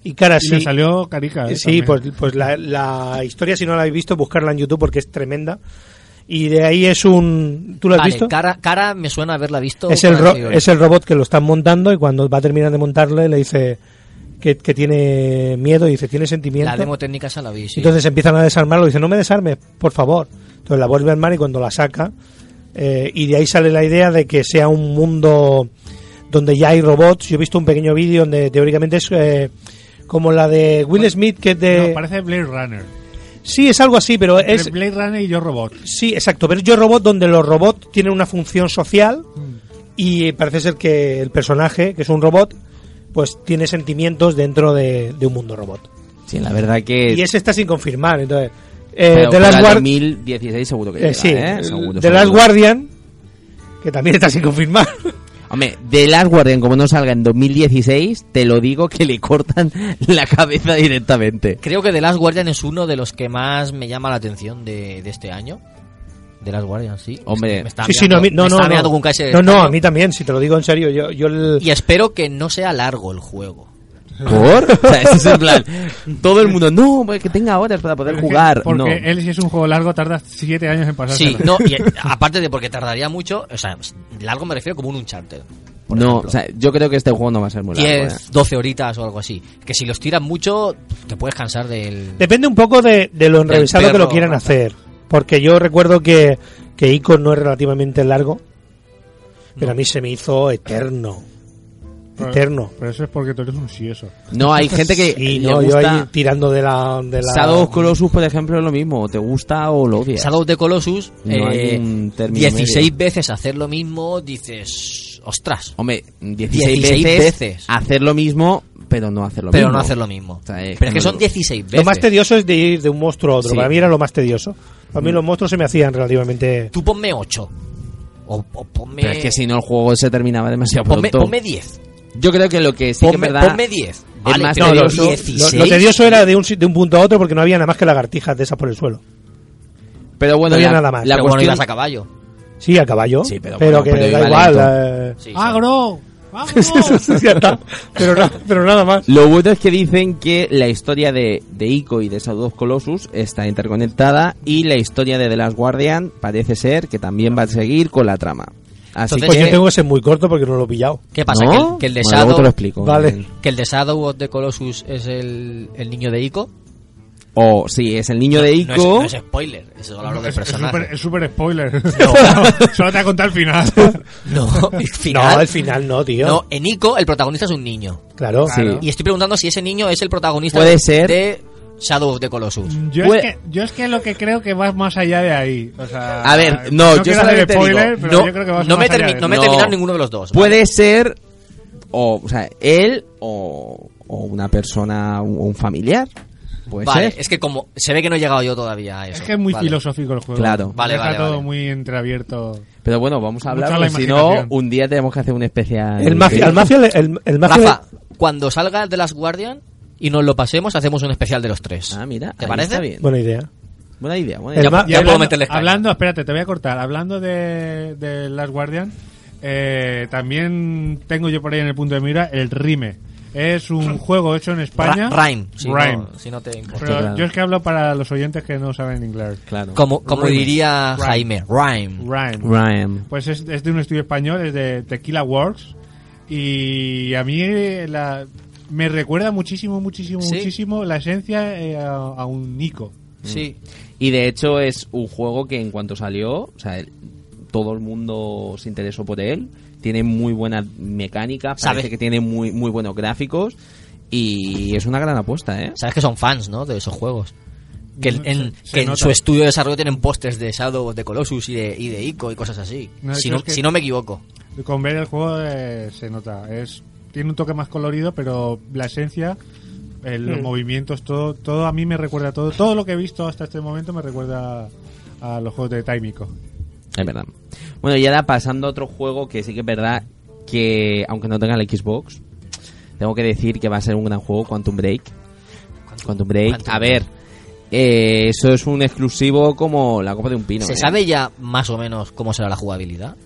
Y cara Y sí. le salió carica. eh, Sí, pues, pues la, la historia, si no la habéis visto, buscarla en YouTube porque es tremenda. Y de ahí es un... ¿Tú lo has Vale, visto? Cara, cara me suena haberla visto. Es el, ro- es el robot que lo están montando y cuando va a terminar de montarle le dice que, que tiene miedo y dice, tiene sentimiento. La demo técnica esa la vi, sí. Entonces empiezan a desarmarlo y dice, no me desarmes, por favor. Entonces la vuelve a armar y cuando la saca, eh, y de ahí sale la idea de que sea un mundo donde ya hay robots. Yo he visto un pequeño vídeo donde teóricamente es eh, como la de Will Smith, que es de... No, parece Blade Runner. Sí, es algo así, pero Entre es... Blade Runner y Yo Robot. Sí, exacto, pero es Yo Robot donde los robots tienen una función social y parece ser que el personaje, que es un robot, pues tiene sentimientos dentro de, de un mundo robot. Sí, la verdad que... Y ese está sin confirmar, entonces... Eh, The Last el Guard- 2016 seguro que eh, llega, sí, ¿eh? Seguro, The Last. Guardian, que también está sin confirmar. Hombre, The Last Guardian, como no salga en 2016, te lo digo que le cortan la cabeza directamente. Creo que The Last Guardian es uno de los que más me llama la atención de, de este año. The Last Guardian, sí. Hombre. me está sí, sí, no, a mí, mirando- no, me no, está no. mirando no, a mí también, si te lo digo en serio, yo, yo el- Y espero que no sea largo el juego. ¿Por? O sea, ese es el plan. Todo el mundo, no, pues que tenga horas para poder Porque- jugar. Porque no. él, si es un juego largo, tarda 7 años en pasarse. Sí, no, y eh, aparte de porque tardaría mucho, o sea, largo me refiero como un Uncharted. No, ejemplo. o sea, yo creo que este juego no va a ser muy largo. 10, ¿eh? 12 horitas o algo así. Que si los tiran mucho, te puedes cansar del... Depende un poco de, de lo enrevesado que lo quieran rata. hacer. Porque yo recuerdo que, que Ico no es relativamente largo, pero a mí se me hizo eterno. Pero- Eterno. Pero eso es porque tú eres un sí eso. No, hay gente que Sí, le no, yo ahí tirando de la... De la Shadow of Colossus, por ejemplo, es lo mismo. ¿Te gusta o lo odias? Shadow of the Colossus, No hay eh, un término 16 medio. veces hacer lo mismo, dices, ostras. Hombre, 16, 16 veces, veces. hacer lo mismo, pero no hacer lo Pero mismo. no hacer lo mismo. O sea, es Pero es que son 16 veces. Lo más tedioso es de ir de un monstruo a otro. Sí. Para mí era lo más tedioso. A mí Mm. los monstruos se me hacían relativamente... Tú ponme 8. O, o ponme... Pero es que si no el juego se terminaba demasiado ponme, pronto. ponme 10. Yo creo que lo que sí que es Ponme, verdad... ponme 10. es Vale, más pero No, lo, tedioso- lo- 16. lo tedioso era de un, de un punto a otro porque no había nada más que lagartijas de esas por el suelo. Pero bueno, no había la, nada más. la pero bueno, cuestión- ibas a caballo. Sí, a caballo. Sí, pero pero bueno, que pero da igual. eh, Sí, sí. ¡Agro! Pero, na- pero nada más. Lo bueno es que dicen que la historia de, de Ico y de Shadow of Colossus está interconectada y la historia de The Last Guardian parece ser que también va a seguir con la trama. Así Entonces, Pues que... yo tengo que ser muy corto porque no lo he pillado. ¿Qué pasa? ¿No? ¿Que, el, que el de Bueno, Shadow... te lo explico. Vale. Que el de Shadow of the Colossus es el, el niño de Ico. O sí, es el niño de No Ico. es, no es spoiler, eso hablo del Es- es personaje. súper- Es súper spoiler. No. Solo te ha contado el final. No, el final. No, al final no, tío. No, en Ico el protagonista es un niño. Claro. Sí. Y estoy preguntando si ese niño es el protagonista Puede de, ser. de Shadow of the Colossus. Yo Puede- es, que, yo es que lo que creo que va más allá de ahí. O sea, A ver, no, yo quiero hacer solamente spoiler, digo, pero no, yo creo que va no me, más allá termi- de no me he No. terminado ninguno de los dos. ¿vale? Puede ser o, o sea, él o, o una persona o un familiar. Puede Vale, ser. es que como se ve que no he llegado yo todavía a eso. Es que es muy Vale. filosófico el juego. Claro. Vale, Deja vale, todo vale. muy entreabierto. Pero bueno, vamos a hablar, si no, un día tenemos que hacer un especial. El mafia, el mafia, le- el, el mafia Rafa, cuando salga de las Guardian y nos lo pasemos, hacemos un especial de los tres. Ah, mira, ¿Te parece? está bien. buena idea. Buena idea, buena idea. ma- Ya Y puedo hablando, meterle caña. hablando, espérate, te voy a cortar. Hablando de, de Last Guardian, Eh, también tengo yo por ahí en el punto de mira el Rime. Es un juego hecho en España. Ra- Rime, si no- Rime. si no te importa. Pero Claro. yo es que hablo para los oyentes que no saben inglés. Claro. Como, como Rime. diría Rime. Jaime, Rhyme. Rhyme. Rhyme. Pues es, es de un estudio español, es de Tequila Works. Y a mí la, me recuerda muchísimo, muchísimo, Sí. muchísimo la esencia eh, a, a un Nico. Sí. Y de hecho es un juego que en cuanto salió, o sea, el- todo el mundo se interesó por él. Tiene muy buena mecánica, Sabe. parece que tiene muy, muy buenos gráficos. Y es una gran apuesta, ¿eh? Sabes que son fans, ¿no? De esos juegos. Que, en, Se- en- se que en nota. su estudio de desarrollo tienen pósters de Shadow of the Colossus y de, y de Ico y cosas así. No, si, no, es que- si no me equivoco. Con ver el juego eh, se nota. Es Tiene un toque más colorido, pero la esencia, eh, los Mm. movimientos, todo, todo a mí me recuerda todo. Todo lo que he visto hasta este momento me recuerda a los juegos de Taimico. Es verdad. Bueno, y ahora pasando a otro juego que sí que es verdad que, aunque no tenga la Xbox, tengo que decir que va a ser un gran juego, Quantum Break. Quantum Break. Quantum a ver, eh, eso es un exclusivo como la copa de un pino. ¿Se ¿eh? sabe ya más o menos cómo será la jugabilidad?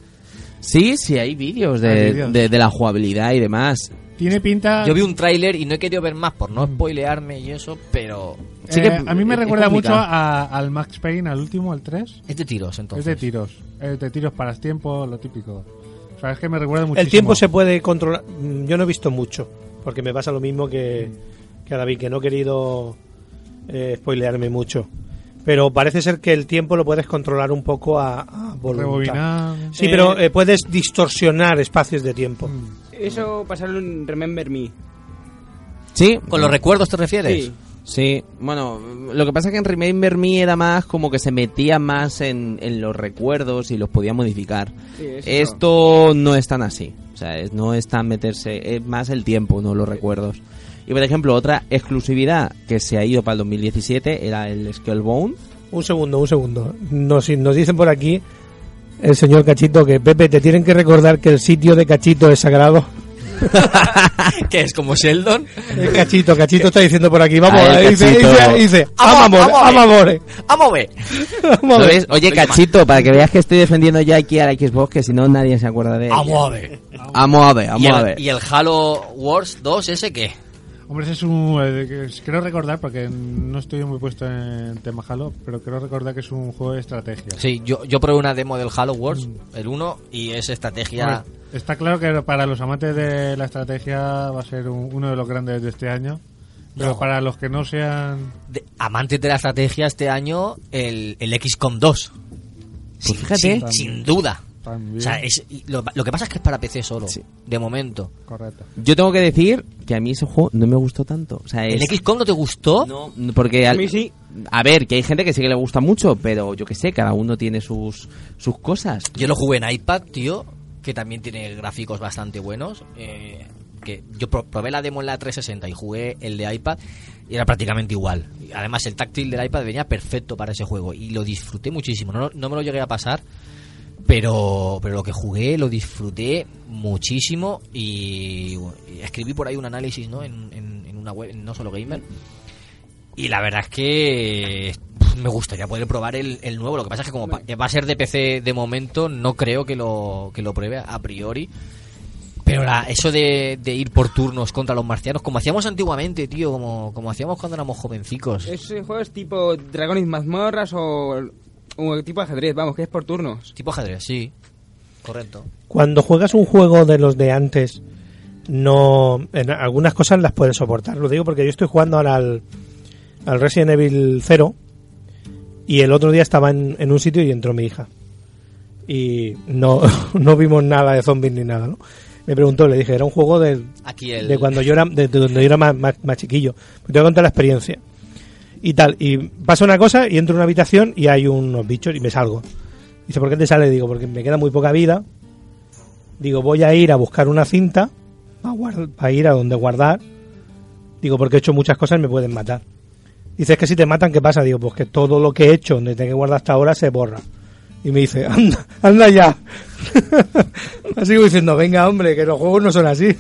Sí, sí, hay vídeos de, vídeos. de- de la jugabilidad y demás. Tiene pinta... Yo vi un tráiler y no he querido ver más por no spoilearme y eso, pero... Eh, a mí me es- es recuerda mucho a- al Max Payne, al último, al 3. Es de tiros, entonces. Es de tiros. Es de tiros para tiempo, lo típico. O sea, es que me recuerda muchísimo. El tiempo se puede controlar. Mm, Yo no he visto mucho, porque me pasa lo mismo que, que a David, que no he querido eh, spoilearme mucho. Pero parece ser que el tiempo lo puedes controlar un poco a, a voluntad. Rebobinar. Sí, Eh, pero eh, puedes distorsionar espacios de tiempo. Eso pasarlo en Remember Me. ¿Sí? ¿Con los recuerdos te refieres? Sí. Sí, bueno, lo que pasa es que en Remember Me era más como que se metía más en, en los recuerdos y los podía modificar. Sí, Esto no es tan así, o sea, es- no es tan meterse, es más el tiempo, no los recuerdos. Y por ejemplo, otra exclusividad que se ha ido para el 2017 era el Skullbone. Un segundo, un segundo. Nos, nos dicen por aquí el señor Cachito que Pepe, te tienen que recordar que el sitio de Cachito es sagrado. que es como Sheldon. El Cachito, Cachito está diciendo por aquí, vamos, Ah, dice, dice, dice, ama amor, ama amor. ¡Amore! ¿Lo ves? Oye, Cachito, para que veas que estoy defendiendo ya aquí a la Xbox, que si no nadie se acuerda de. ¡Amore! Amo a ver, amo ¿Y a el, ver. ¿Y el Halo Wars 2 ese qué? Hombre, ese es un. eh, Quiero recordar, porque no estoy muy puesto en tema Halo, pero quiero recordar que es un juego de estrategia. Sí, yo, yo probé una demo del Halo Wars, el 1, y es estrategia... Hombre, está claro que para los amantes de la estrategia va a ser un- uno de los grandes de este año. Pero No. para los que no sean. de- amantes de la estrategia este año, el, el XCOM 2. Sin, fíjate. sin- sin duda. También. O sea, es- lo, lo que pasa es que es para PC solo, de momento. Correcto. Yo tengo que decir que a mí ese juego no me gustó tanto. O sea, ¿El es- XCOM no te gustó? No, porque al- A mí sí. a ver, que hay gente que sí que le gusta mucho, pero yo que sé, cada uno tiene sus sus cosas. Yo lo jugué en iPad, tío, que también tiene gráficos bastante buenos. eh, que yo pro- probé la demo en la 360 y jugué el de iPad y era prácticamente igual. Además, el táctil del iPad venía perfecto para ese juego y lo disfruté muchísimo. No, no me lo llegué a pasar, pero, pero lo que jugué lo disfruté muchísimo y, y escribí por ahí un análisis ¿no? en, en- en una web, en no solo gamer. Y la verdad es que me gustaría poder probar el, el nuevo. Lo que pasa es que como va a ser de PC de momento, no creo que lo, que lo pruebe a priori. Pero la- eso de, de ir por turnos contra los marcianos, como hacíamos antiguamente, tío, como, como hacíamos cuando éramos jovencicos. Ese juego es tipo Dragones Mazmorras o, o tipo ajedrez, vamos, que es por turnos. Tipo ajedrez, sí. Correcto. Cuando juegas un juego de los de antes, no en algunas cosas las puedes soportar. Lo digo porque yo estoy jugando ahora al, al Resident Evil 0 y el otro día estaba en, en un sitio y entró mi hija. Y no, no vimos nada de zombies ni nada, ¿no? Me preguntó, le dije, era un juego de, Aquí el- de cuando yo era, de, de cuando yo era más, más, más chiquillo. Me te voy a contar la experiencia. Y tal, y pasa una cosa y entro en una habitación y hay unos bichos y me salgo. Dice, ¿por qué te sale? Digo, porque me queda muy poca vida. Digo, voy a ir a buscar una cinta para ir a donde guardar. Digo, porque he hecho muchas cosas y me pueden matar. Dice, que si te matan, ¿qué pasa? Digo, pues que todo lo que he hecho desde que guardo hasta ahora se borra. Y me dice, anda, anda ya. como diciendo, venga, hombre, que los juegos no son así.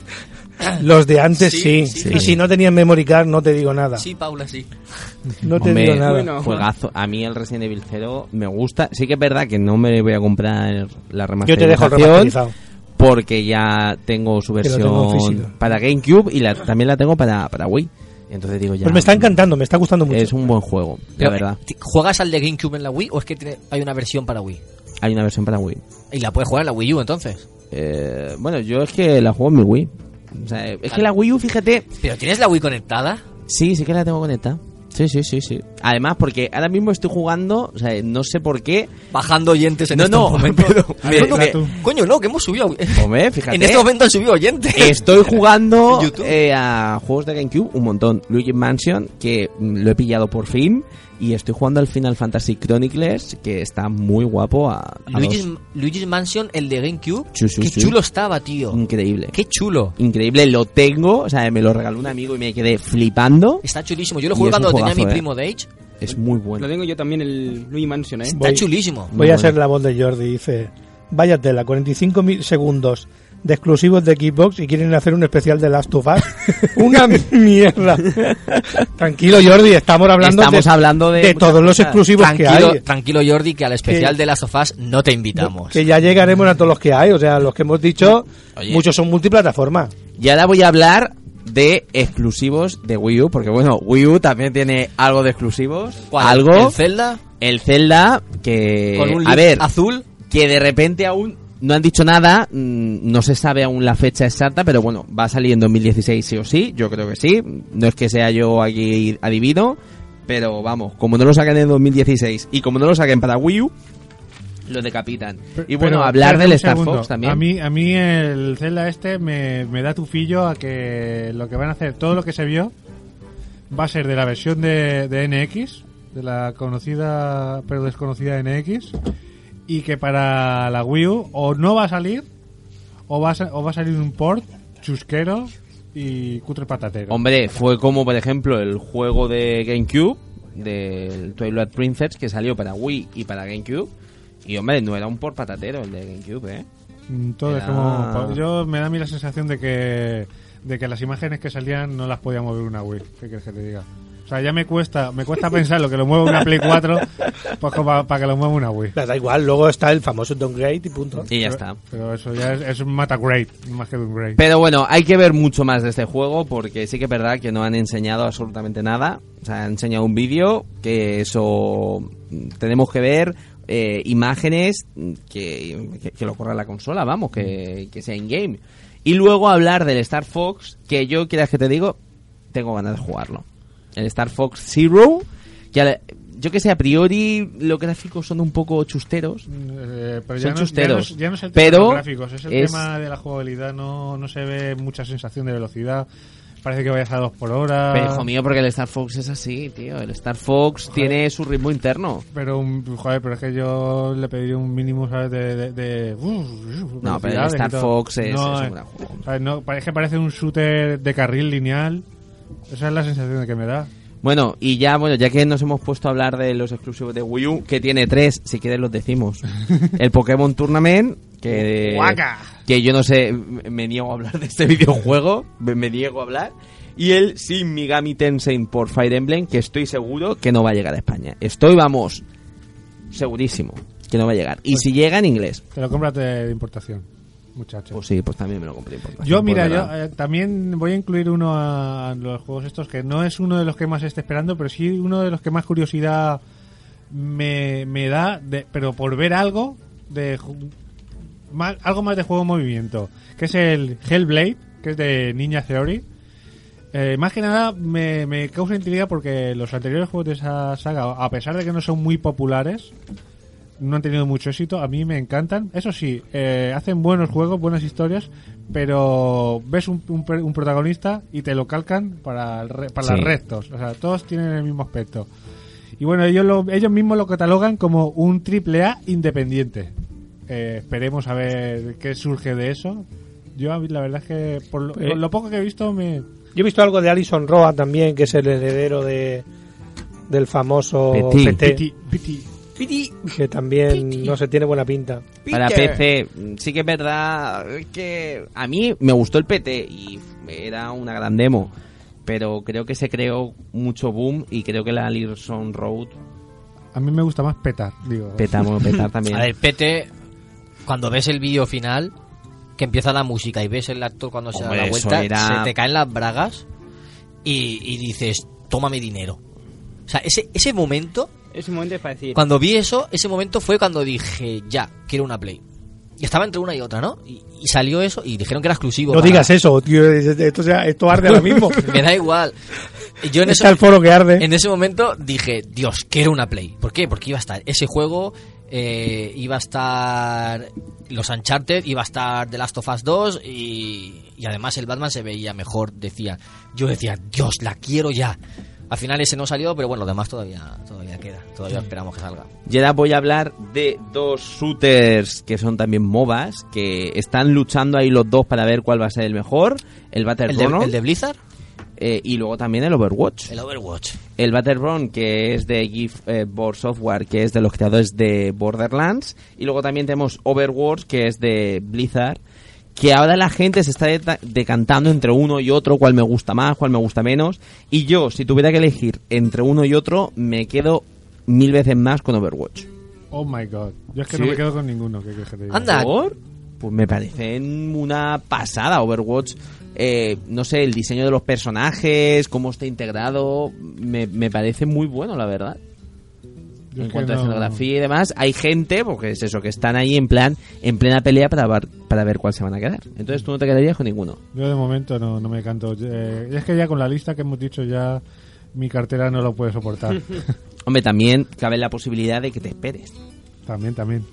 Los de antes sí. Sí, sí, y si no tenían memory card, no te digo nada. Sí, Paula, sí. No te Hombre, digo nada. Bueno. Juegazo. A mí el Resident Evil 0 me gusta. Sí que es verdad que no me voy a comprar la remasterización. Yo te dejo el remasterizado. porque ya tengo su tengo versión para GameCube y la, también la tengo para, para Wii. Entonces digo ya. Pues me está encantando, me está gustando mucho. Es un buen juego, Pero, la verdad. ¿ti- ¿Juegas al de GameCube en la Wii o es que tiene- hay una versión para Wii? Hay una versión para Wii. Y la puedes jugar en la Wii U entonces. Eh, bueno, yo es que la juego en mi Wii. O sea, es que la Wii U, fíjate. ¿Pero tienes la Wii conectada? Sí, sí que la tengo conectada. Sí, sí, sí, sí. Además, porque ahora mismo estoy jugando, o sea, no sé por qué. Bajando oyentes en no, estos no, momentos. me- No, no, me- que- coño, no, que hemos subido. Hombre, fíjate. En este momento han subido oyentes. Estoy jugando eh, a juegos de GameCube un montón. Luigi Mansion, que lo he pillado por fin. Y estoy jugando al Final Fantasy Chronicles, que está muy guapo. A, a Luigi's, Mansion, el de GameCube. Sí, Qué chulo estaba, tío. Increíble. Qué chulo. Increíble, lo tengo. O sea, me lo regaló un amigo y me quedé flipando. Está chulísimo. Yo lo jugué cuando tenía juegazo, mi eh. primo de Age. Es muy bueno. Lo tengo yo también, el Luigi Mansion, ¿eh? Está chulísimo. Voy a ser la voz de Jordi. Dice: Vaya tela, 45 mil segundos de exclusivos de Xbox y quieren hacer un especial de Last of Us. Una mierda. Tranquilo, Jordi, estamos hablando, Estamos de, hablando de todos los exclusivos Tranquilo, que hay. tranquilo, Jordi, que al especial Que- de Last of Us no te invitamos. Que ya llegaremos a todos los que hay. O sea, los que hemos dicho, Oye. muchos son multiplataforma. Y ahora voy a hablar de exclusivos de Wii U, porque bueno, Wii U también tiene algo de exclusivos. ¿Cuál? Algo. ¿El Zelda? El Zelda, que... Con un a ver, azul. que de repente aún no han dicho nada, mm, no se sabe aún la fecha exacta, pero bueno, va a salir en 2016 sí o sí, yo creo que sí. No es que sea yo aquí adivino, pero vamos, como no lo saquen en 2016 y como no lo saquen para Wii U, lo decapitan. Y bueno, Pero, hablar del Star segundo. Fox también. A mí, a mí el Zelda este me, me da tufillo a que lo que van a hacer, todo lo que se vio, va a ser de la versión de, de NX, de la conocida pero desconocida NX, y que para la Wii U o no va a salir, o va a, o va a salir un port chusquero y cutre patatero. Hombre, fue como por ejemplo el juego de GameCube del Twilight Princess que salió para Wii y para GameCube. Y hombre, no era un por patatero el de GameCube, ¿eh? Mm, Todo es Era- como... Yo me da a mí la sensación de que, de que las imágenes que salían no las podía mover una Wii. ¿Qué quieres que te diga? O sea, ya me cuesta, me cuesta pensar lo que lo mueve una Play 4 pues para que lo mueva una Wii. Da igual, luego está el famoso downgrade y punto. Y ya Pero- está. Pero eso ya es, es un mata great, más que great. Pero bueno, hay que ver mucho más de este juego porque sí que es verdad que no han enseñado absolutamente nada. O sea, han enseñado un vídeo que eso tenemos que ver eh, imágenes que, que, que lo corra la consola, vamos, que, que sea in-game. Y luego hablar del Star Fox, que yo, quieras que te digo, tengo ganas de jugarlo. El Star Fox Zero, que a- yo que sé, a priori los gráficos son un poco chusteros. Eh, pero son ya no, chusteros. Ya no, es- ya no es el tema de pero los gráficos, es el es- tema de la jugabilidad. No, no se ve mucha sensación de velocidad. Parece que vayas a dos por hora. Pero hijo mío, porque el Star Fox es así, tío. El Star Fox tiene su ritmo interno. Pero, un- joder, pero es que yo le pediría un mínimo, ¿sabes? De. de, de- No, pero el Star. Fox es- No, es un eh, gran juego. ¿sabes? No, parece que parece un shooter de carril lineal. Esa es la sensación que me da. Bueno, y ya, bueno, ya que nos hemos puesto a hablar de los exclusivos de Wii U, que tiene tres, si quieres los decimos. El Pokémon Tournament, que, Guaca. que yo no sé, me niego a hablar de este videojuego, me, me niego a hablar. Y el Shin Megami Tensei por Fire Emblem, que estoy seguro que no va a llegar a España. Estoy, vamos, segurísimo que no va a llegar. Y si llega en inglés, Te lo compras de, de importación, muchacho. pues sí, pues también me lo compré. Yo, mira, verdad. yo eh, también voy a incluir uno a, los juegos estos que no es uno de los que más esté esperando, pero sí uno de los que más curiosidad me, me da, de, pero por ver algo de más- algo más de juego en movimiento, que es el Hellblade, que es de Ninja Theory. Eh, más que nada me, me causa intriga porque los anteriores juegos de esa saga, a pesar de que no son muy populares, no han tenido mucho éxito. A mí me encantan. Eso sí, eh, hacen buenos juegos, buenas historias, pero ves un, un per- un protagonista y te lo calcan para, el re- para Sí. las rectos. O sea, todos tienen el mismo aspecto. Y bueno, ellos, lo- ellos mismos lo catalogan como un triple A independiente. Eh, esperemos a ver qué surge de eso. Yo, la verdad es que por lo, Eh, por lo poco que he visto, me. Yo he visto algo de Alison Roa también, que es el heredero de del famoso Petit. Que también no se tiene buena pinta. Para PC, sí que es verdad que a mí me gustó el PT y era una gran demo, pero creo que se creó mucho boom y creo que la Alison Road A mí me gusta más petar, digo. petamos petar también. A ver, PT, cuando ves el vídeo final, que empieza la música y ves el actor cuando se da la vuelta, era- se te caen las bragas y, y dices, toma mi dinero. O sea, ese, ese momento, Ese momento es para decir. cuando vi eso, ese momento fue cuando dije, ya, quiero una Play. Y estaba entre una y otra, ¿no? Y, y salió eso y dijeron que era exclusivo. No para- digas eso, tío. Esto, sea- esto arde ahora mismo. Me da igual. Y Yo en Está ese, el foro que arde. En ese momento dije, Dios, quiero una Play. ¿Por qué? Porque iba a estar ese juego, eh, iba a estar los Uncharted, iba a estar The Last of Us 2 y, y además el Batman se veía mejor, decía. Yo decía, Dios, la quiero ya. Al final ese no salió, pero bueno, lo demás todavía, todavía queda. Todavía esperamos que salga. Y ahora voy a hablar de dos shooters que son también MOBAs, que están luchando ahí los dos para ver cuál va a ser el mejor. El ¿El de, el de Blizzard? eh, y luego también el Overwatch. El Overwatch. El Battlefront, que es de Giftboard Software, que es de los creadores de Borderlands. Y luego también tenemos Overwatch, que es de Blizzard. Que ahora la gente se está decantando entre uno y otro, cuál me gusta más, cuál me gusta menos. Y yo, si tuviera que elegir entre uno y otro, me quedo mil veces más con Overwatch. Oh my god. Yo es que Sí. no me quedo con ninguno. ¿qué quieres que te diga? Anda. ¿Por? Pues me parece una pasada Overwatch. Eh, no sé, el diseño de los personajes, cómo está integrado, me, me parece muy bueno, la verdad. Yo en cuanto a no- escenografía y demás, hay gente, porque es eso, que están ahí en plan, en plena pelea para, ver- para ver cuál se van a quedar. Entonces tú no te quedarías con ninguno. Yo de momento no, no me canto. Eh, es que ya con la lista que hemos dicho ya mi cartera no lo puede soportar. Hombre, también cabe la posibilidad de que te esperes. también, también.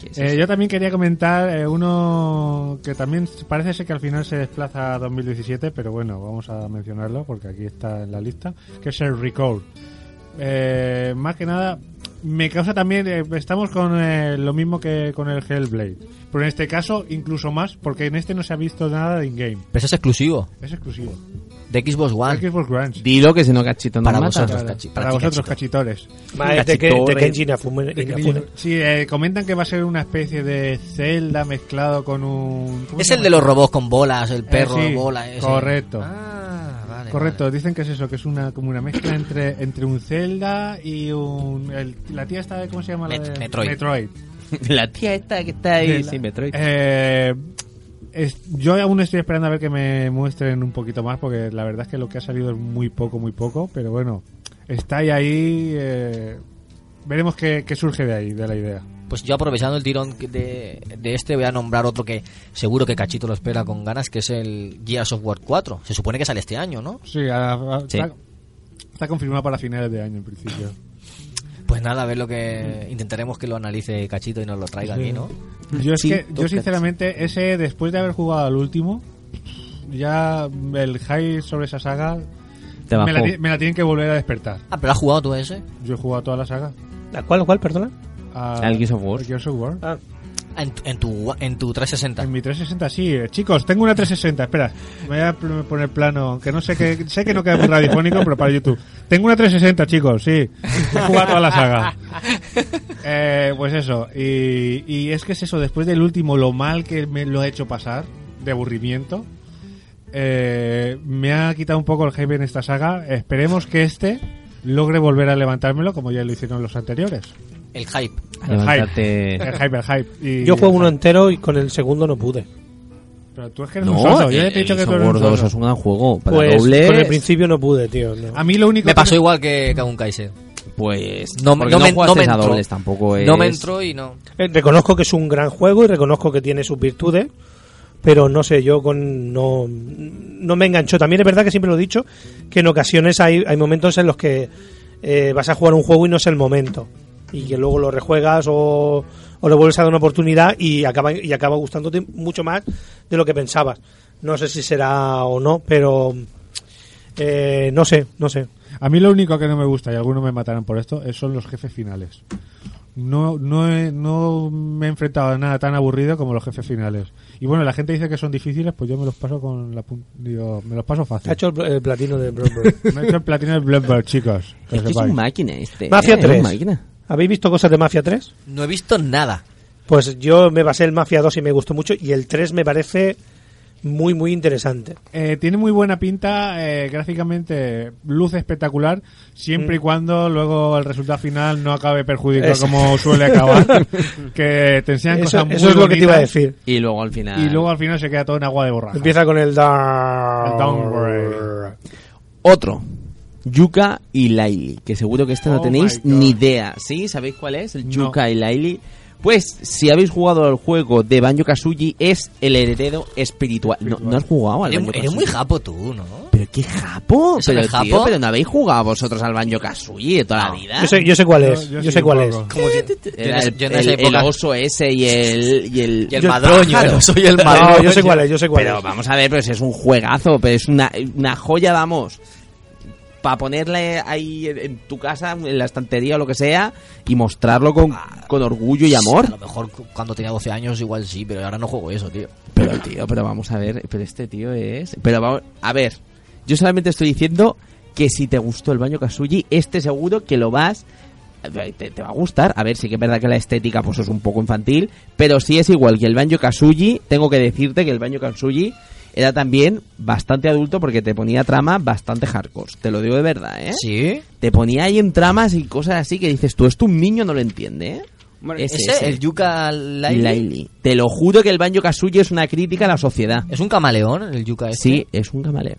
¿Qué es Eh, yo también quería comentar eh, uno que también parece ser que al final se desplaza a 2017, pero bueno, vamos a mencionarlo porque aquí está en la lista, que es el Record. Eh, más que nada, me causa también, eh, estamos con eh, lo mismo que con el Hellblade, pero en este caso incluso más, porque en este no se ha visto nada de in-game, Pero eso es exclusivo. es exclusivo. De Xbox One. Xbox One. Dilo que si no cachito no Para mata. vosotros, Para, cachi- para para vosotros, cachito. cachitores. De que, de. Kenji Inafune-. Sí, eh, comentan que va a ser una especie de Zelda mezclado con un... ¿cómo Es el de los robots con bolas, el perro Eh, sí, bola. ese. correcto. Ah, Correcto, dicen que es eso, que es una como una mezcla entre entre un Zelda y un el- la tía esta cómo se llama la Met- de- Metroid. Metroid. La tía esta que está ahí, sí, Metroid. Eh, es- yo aún estoy esperando a ver que me muestren un poquito más porque la verdad es que lo que ha salido es muy poco, muy poco, pero bueno, está ahí ahí eh, veremos qué, qué surge de ahí, de la idea. Pues yo aprovechando el tirón de, de este voy a nombrar otro que seguro que Cachito lo espera con ganas, que es el Gears of War 4. Se supone que sale este año, ¿no? Sí, a- a- Sí. Está, está confirmado para finales de año en principio. Pues nada, a ver lo que intentaremos que lo analice Cachito y nos lo traiga Sí. aquí, ¿no? Yo es Sí, que, yo sinceramente, ese después de haber jugado al último, ya el hype sobre esa saga Te me la, me la tienen que volver a despertar. Ah, pero has jugado tú a ese. Yo he jugado toda la saga. ¿A cuál, cuál, perdona? A, Al Gears of War. al Gears of War. Ah, En, tu- en tu, en tu 360. En mi 360 sí, eh, chicos, tengo una 360, espera, me voy a poner plano, aunque no sé que sé que no queda muy radiofónico, pero para YouTube. Tengo una 360, chicos, sí. He jugado toda la saga. Eh, pues eso, y, y es que es eso, después del último, lo mal que me lo he hecho pasar, de aburrimiento, eh, me ha quitado un poco el hype en esta saga. Esperemos que este logre volver a levantármelo como ya lo hicieron los anteriores. El hype. El hype, el hype, el hype. Y- yo juego uno entero y con el segundo no pude. Pero tú es que eres un No, soso, yo ya te he dicho que tú eres un War 2 soso. es un gran juego. Para Pues doble, con el principio no pude, tío. no. A mí lo único Me que pasó me- igual que Kagun Kaiser. pues No, no no, me, no me a dobles tampoco es... No me entró y no. Eh, Reconozco que es un gran juego y reconozco que tiene sus virtudes, pero no sé, yo con no, no me enganchó. También es verdad que siempre lo he dicho, que en ocasiones hay, hay momentos en los que eh, vas a jugar un juego y no es el momento. Y que luego lo rejuegas o, o le vuelves a dar una oportunidad y acaba, y acaba gustándote mucho más de lo que pensabas. No sé si será o no, pero eh, no sé, no sé. A mí lo único que no me gusta, y algunos me matarán por esto, es- son los jefes finales. No, no, he- no me he enfrentado a nada tan aburrido como los jefes finales. Y bueno, la gente dice que son difíciles, pues yo me los paso con la digo, me los paso fácil. Ha hecho el, el platino de Bloodborne. Me he hecho el platino del Bloodborne, chicos. que Es que es un máquina este. Mafia eh, es un 3. máquina. ¿Habéis visto cosas de Mafia 3? No he visto nada. Pues yo me basé en Mafia 2 y me gustó mucho y el 3 me parece muy, muy interesante. Eh, tiene muy buena pinta, eh, gráficamente luz espectacular, siempre y Mm. cuando luego el resultado final no acabe perjudicado como suele acabar, que te enseñan Eso- cosas muy eso es lo que te iba a bonitas decir. Y luego al final. Y luego al final se queda todo en agua de borraja. Empieza con el down. El downgrade. Otro. Yuka y Laili, que seguro que este no Oh tenéis ni idea. ¿Sí? ¿Sabéis cuál es? El No. Yuka y Laili. Pues, si habéis jugado al juego de Banjo Kazooie, es el heredero espiritual. No, no has jugado al Eres, Banjo eres muy japo tú, ¿no? ¿Pero qué japo? ¿Eso Pero, japo? tío, pero no habéis jugado vosotros al Banjo Kazooie de toda la vida. Yo sé, yo sé cuál es. Yo- Yo, yo sé cuál es. Era yo el, el- oso ese y el... Y el, Y el yo- madroño, pájaro. el oso y el No, madroño. yo sé cuál es, yo sé cuál Pero es. vamos a ver, pero si es un juegazo, pero es una, una joya, vamos. Para ponerle ahí en, tu casa, en la estantería o lo que sea, y mostrarlo con, con orgullo y amor. A lo mejor cu- cuando tenía 12 años igual sí, pero ahora no juego eso, tío. Pero tío, pero vamos a ver, pero este tío es... Pero vamos, a ver, yo solamente estoy diciendo que si te gustó el baño Kazooie, este seguro que lo vas... Te, te va a gustar. A ver, sí que es verdad que la estética pues es un poco infantil, pero si es igual que el Banjo Kazooie, tengo que decirte que el Banjo Kazooie era también bastante adulto porque te ponía trama bastante hardcore. Te lo digo de verdad, ¿eh? ¿Sí? Te ponía ahí en tramas y cosas así que dices, tú esto un niño no lo entiende, ¿eh? Bueno, Ese, ¿Ese? ese. ¿El Yuka Laili? Laili. Te lo juro que el Banjo Kazooie es una crítica a la sociedad. ¿Es un camaleón el Yuka este? Sí, es un camaleón.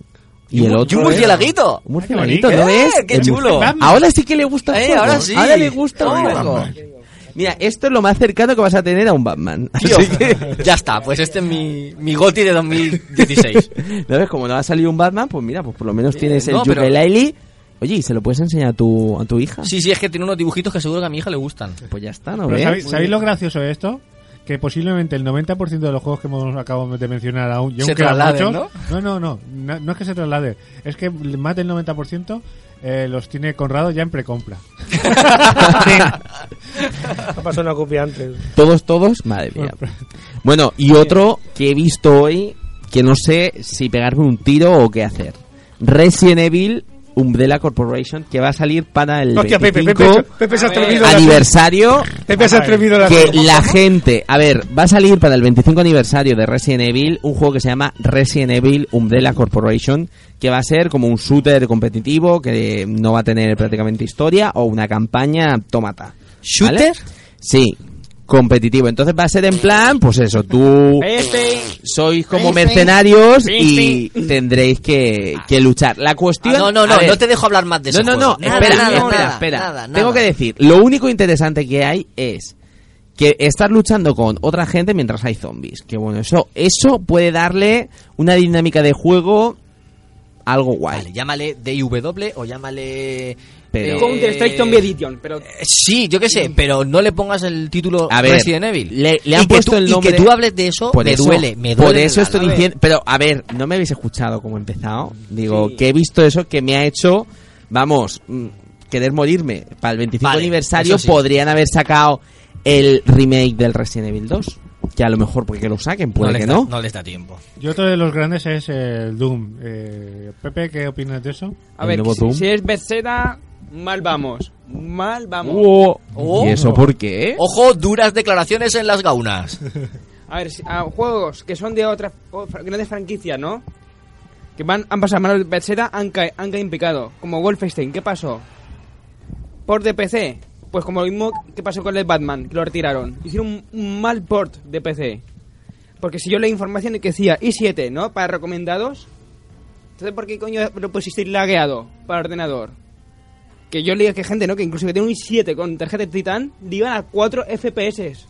¿Y un- y un es- murcielaguito? Un murcielaguito, ¡Eh, ¿no ves? qué El chulo! Ahora sí que le gusta el Eh, juego. ahora sí. Ahora le gusta el juego. Mira, esto es lo más cercano que vas a tener a un Batman. Tío, Así que... ya está, pues este es mi, mi goti de 2016. ¿No ves? Como no ha salido un Batman, pues mira, pues por lo menos tienes el no, pero- Yooka-Laylee. Oye, ¿y se lo puedes enseñar a tu, a tu hija? Sí, sí, es que tiene unos dibujitos que seguro que a mi hija le gustan. Pues ya está, ¿no Pero ves? ¿sabéis, ¿sabéis lo gracioso de esto? Que posiblemente el 90% de los juegos que hemos acabado de mencionar aún, Se trasladen, muchos- no, no, no, no, no es que se traslade, es que más del 90% eh, los tiene Conrado ya en precompra. Ha pasado una copia antes. Todos, todos, madre mía. Bueno, y otro que he visto hoy, que no sé si pegarme un tiro o qué hacer. Resident Evil Umbrella Corporation, que va a salir para el Hostia, Pepe, 25 Pepe, Pepe se ha atrevido. a la- aniversario Pepe se ha atrevido. la- que la gente, a ver, va a salir para el 25 aniversario de Resident Evil un juego que se llama Resident Evil Umbrella Corporation, que va a ser como un shooter competitivo que no va a tener prácticamente historia o una campaña tómata. ¿Shooter? Sí, competitivo. Entonces va a ser en plan, pues eso, tú sois como mercenarios y tendréis que, que luchar. La cuestión... Ah, no, no, no, ver, no te dejo hablar más de no, ese no, no, Nada, espera, nada, espera, nada, espera. nada, Tengo nada. que decir, lo único interesante que hay es que estás luchando con otra gente mientras hay zombies. Que bueno, eso, eso puede darle una dinámica de juego algo guay. Vale, llámale DW o llámale... Pero- Counter Strike Zombie Edition, pero Eh, Sí, yo qué sé, pero no le pongas el título A ver, Resident Evil. Le, le han y puesto tú, el y nombre. que tú hables de eso, Por me eso- duele, me duele. Por eso estoy diciendo. Pero a ver, no me habéis escuchado cómo he empezado. Digo, que he visto eso que me ha hecho, vamos, mm, querer morirme. Para el 25 Vale, aniversario sí. podrían haber sacado el remake del Resident Evil 2. Que a lo mejor porque lo saquen, puede no que no. No les da tiempo. Y otro de los grandes es el Doom. Eh, Pepe, ¿qué opinas de eso? A ver, si, es Bethesda, mal vamos. Mal vamos. Oh, Oh. ¿Y eso por qué? Ojo, duras declaraciones en las gaunas. A ver, si- a juegos que son de otras grandes franquicias, ¿no? Que van, han pasado a manos de Bethesda, han, ca- han caído en picado. Como Wolfenstein, ¿qué pasó? Port de PC. Pues como lo mismo que pasó con el Batman, que lo retiraron. Hicieron un, un mal port de PC. Porque si yo la información que decía i7, ¿no? Para recomendados. Entonces, ¿por qué coño lo pusiste lagueado para ordenador? Que yo leía que gente, ¿no? Que incluso que tiene un i7 con tarjeta de Titan, le iban a 4 FPS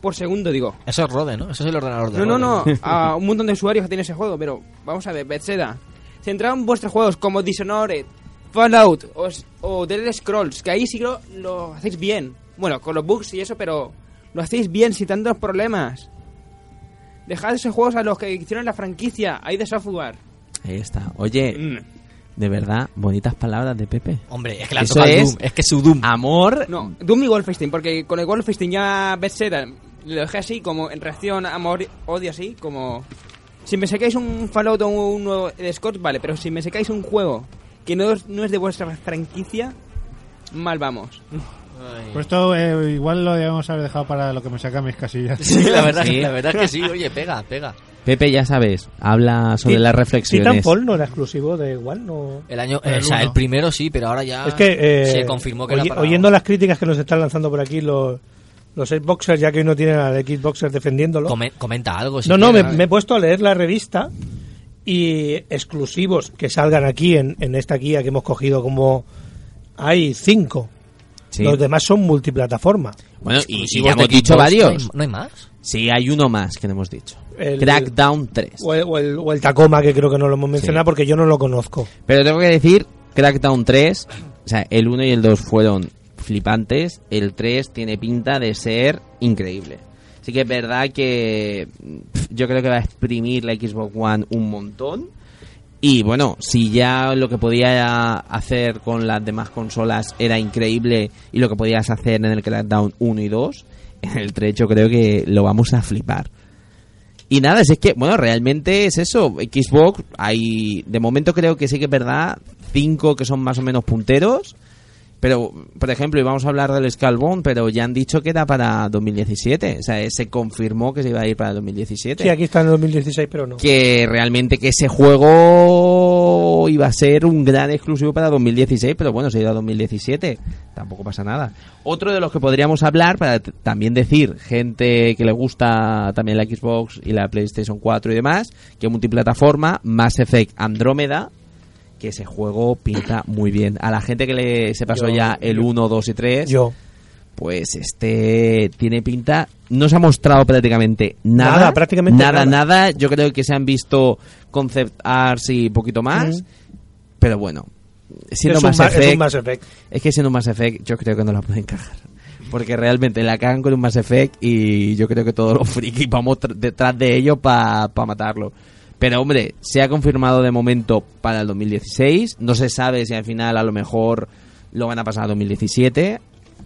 por segundo, digo. Eso es Rode, ¿no? Eso es el ordenador de No, no, Rode. no. A un montón de usuarios que tiene ese juego, pero vamos a ver, Bethesda. Centrado en vuestros juegos como Dishonored, Fallout o, o The Elder Scrolls, que ahí sí lo, lo hacéis bien. Bueno, con los bugs y eso, pero lo hacéis bien, sin tantos problemas. Dejad esos juegos a los que hicieron la franquicia, ahí de software. Ahí está. Oye, Mm. de verdad, bonitas palabras de Pepe. Hombre, es que la Eso es Doom. Es que su Doom. Amor. No, Doom y Wolfenstein, porque con el Wolfenstein ya Bethesda lo dejé así, como en reacción amor-odio así, como... Si me sacáis un Fallout o un nuevo de Scott, vale, pero si me sacáis un juego que no es, no es de vuestra franquicia, mal vamos. Pues esto eh, igual lo debemos haber dejado para lo que me saca mis casillas. Sí, la verdad, Sí. la verdad que sí, oye, pega, pega. Pepe, ya sabes, habla sobre las reflexiones. Titanfall no era exclusivo de One, no. El año, El o sea, el primero sí, pero ahora ya Es que eh, se confirmó que oye- era para... oyendo las críticas que nos están lanzando por aquí los los Xboxers, ya que hoy no tienen al Xboxer defendiéndolo. Come- comenta algo. si no, no, me, me he puesto a leer la revista y exclusivos que salgan aquí en, en esta guía que hemos cogido como hay cinco. Sí. Los demás son multiplataforma. Bueno, y, y ya hemos dicho varios. ¿No hay, más? Sí, hay uno más que no hemos dicho. El- Crackdown 3. O el, o el- o el Tacoma, que creo que no lo hemos mencionado porque yo no lo conozco. Pero tengo que decir, Crackdown 3, o sea, el 1 y el 2 fueron flipantes, el 3 tiene pinta de ser increíble. Así que es verdad que yo creo que va a exprimir la Xbox One un montón. Y bueno, si ya lo que podía hacer con las demás consolas era increíble y lo que podías hacer en el Crackdown 1 y 2, en el 3 yo creo que lo vamos a flipar. Y nada, si es que, bueno, realmente es eso. Xbox, hay. De momento creo que sí que es verdad. Cinco que son más o menos punteros. Pero, por ejemplo, íbamos a hablar del Scalbone, pero ya han dicho que era para 2017. O sea, se confirmó que se iba a ir para 2017. Sí, aquí está en el 2016, pero no. Que realmente que ese juego iba a ser un gran exclusivo para 2016, pero bueno, se ha ido a 2017. Tampoco pasa nada. Otro de los que podríamos hablar, para también decir, gente que le gusta también la Xbox y la PlayStation 4 y demás, que multiplataforma, Mass Effect Andrómeda, que ese juego pinta muy bien. A la gente que le se pasó Yo- ya el 1, 2 y 3, Yo. pues este tiene pinta. No se ha mostrado prácticamente nada. Nada, prácticamente nada. nada. nada. Yo creo que se han visto concept arts y poquito más. Pero bueno, siendo Es un Mass ma- es un Effect, Mass Effect. es que siendo Mass Effect, yo creo que no la pueden cagar. Porque realmente la cagan con un Mass Effect y yo creo que todos los frikis vamos tr- detrás de ello para matarlo. Pero hombre, se ha confirmado de momento para el 2016. No se sabe si al final a lo mejor lo van a pasar a 2017.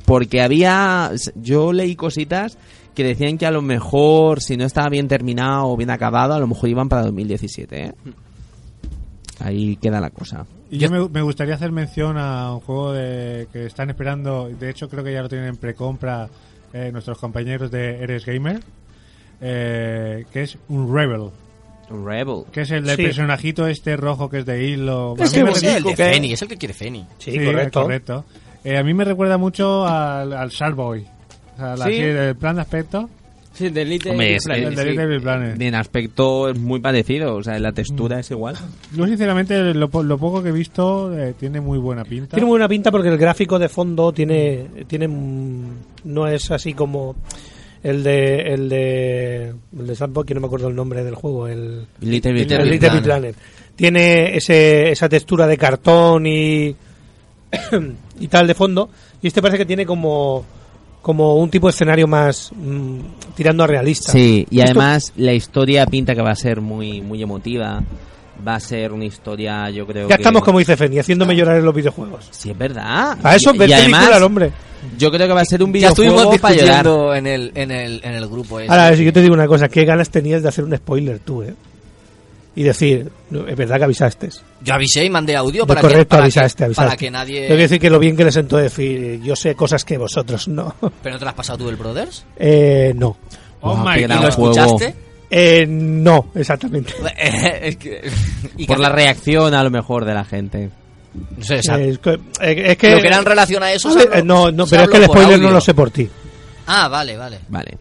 Porque había. Yo leí cositas que decían que a lo mejor, si no estaba bien terminado o bien acabado, a lo mejor iban para 2017. ¿eh? Ahí queda la cosa. Y yo me, gustaría hacer mención a un juego de, que están esperando, de hecho creo que ya lo tienen en precompra eh, nuestros compañeros de Eres Gamer, eh, que es un Rebel. Rebel. Que es el del Sí. personajito este rojo que es de hilo. A Es me es recuerda- el de que- Feni, es el que quiere Feni. Sí, correcto. correcto. Eh, a mí me recuerda mucho al, al Sharkboy. O sea, la- Sí. plan de aspecto. Sí, de Elite Hombre, y es- Planet, el de sí. Little Big Planet. En aspecto es muy parecido, o sea, la textura es igual. Yo sinceramente lo, po- lo poco que he visto eh, tiene muy buena pinta. Tiene muy buena pinta porque el gráfico de fondo tiene, tiene no es así como el de el de el de Sandbox, que no me acuerdo el nombre del juego, el Little Big Planet. Tiene ese, esa textura de cartón y y tal de fondo y este parece que tiene como como un tipo de escenario más mm, tirando a realista. Sí, y Esto- además la historia pinta que va a ser muy muy emotiva. Va a ser una historia, yo creo ya que... estamos como dice Feni, haciéndome llorar en los videojuegos. Sí, es verdad. A eso Y- ver y película además, al hombre. Yo creo que va a ser un Ya estuvimos videojuego para llorar. discutiendo en el, en, el, en el grupo ese. Ahora, si yo te digo una cosa, ¿qué ganas tenías de hacer un spoiler tú, eh? Y decir, no, es verdad que avisaste. Yo avisé y mandé audio para, correcto, que, para, avisaste, que, avisaste. para que nadie... Tengo que decir que lo bien que le sentó decir, yo sé cosas que vosotros no. ¿Pero no te lo has pasado tú el Brothers? Eh, no. Oh Guau, my ¿Y lo escuchaste? Eh, no, exactamente. es que... y Por que- la reacción a lo mejor de la gente. No sé, Eh, es que, eh, es que- lo que era en relación a eso... A ver, eh, no, no, pero es que el spoiler no lo sé por ti. Ah, vale, vale. Vale.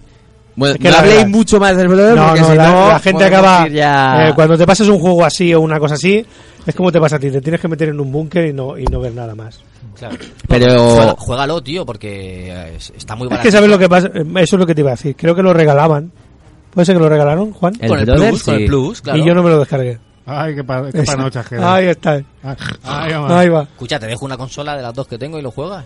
Bueno, Es que no la habléis verdad- mucho más del brother No, porque no, si la, no la gente acaba. ya- eh, cuando te pasas un juego así o una cosa así, es como te pasa a ti, te tienes que meter en un búnker y no, y no ver nada más. Claro. Pero- Juega- juégalo, tío, porque es- está muy Es barato. que sabes lo que pasa, eso es lo que te iba a decir. Creo que lo regalaban. ¿Puede ser que lo regalaron, Juan? El Con el plus, con el plus, claro. Y yo no me lo descargué. Ay, qué, pa qué Ahí está. Ah, ahí va. Ahí va. Escucha, te dejo una consola de las dos que tengo y lo juegas.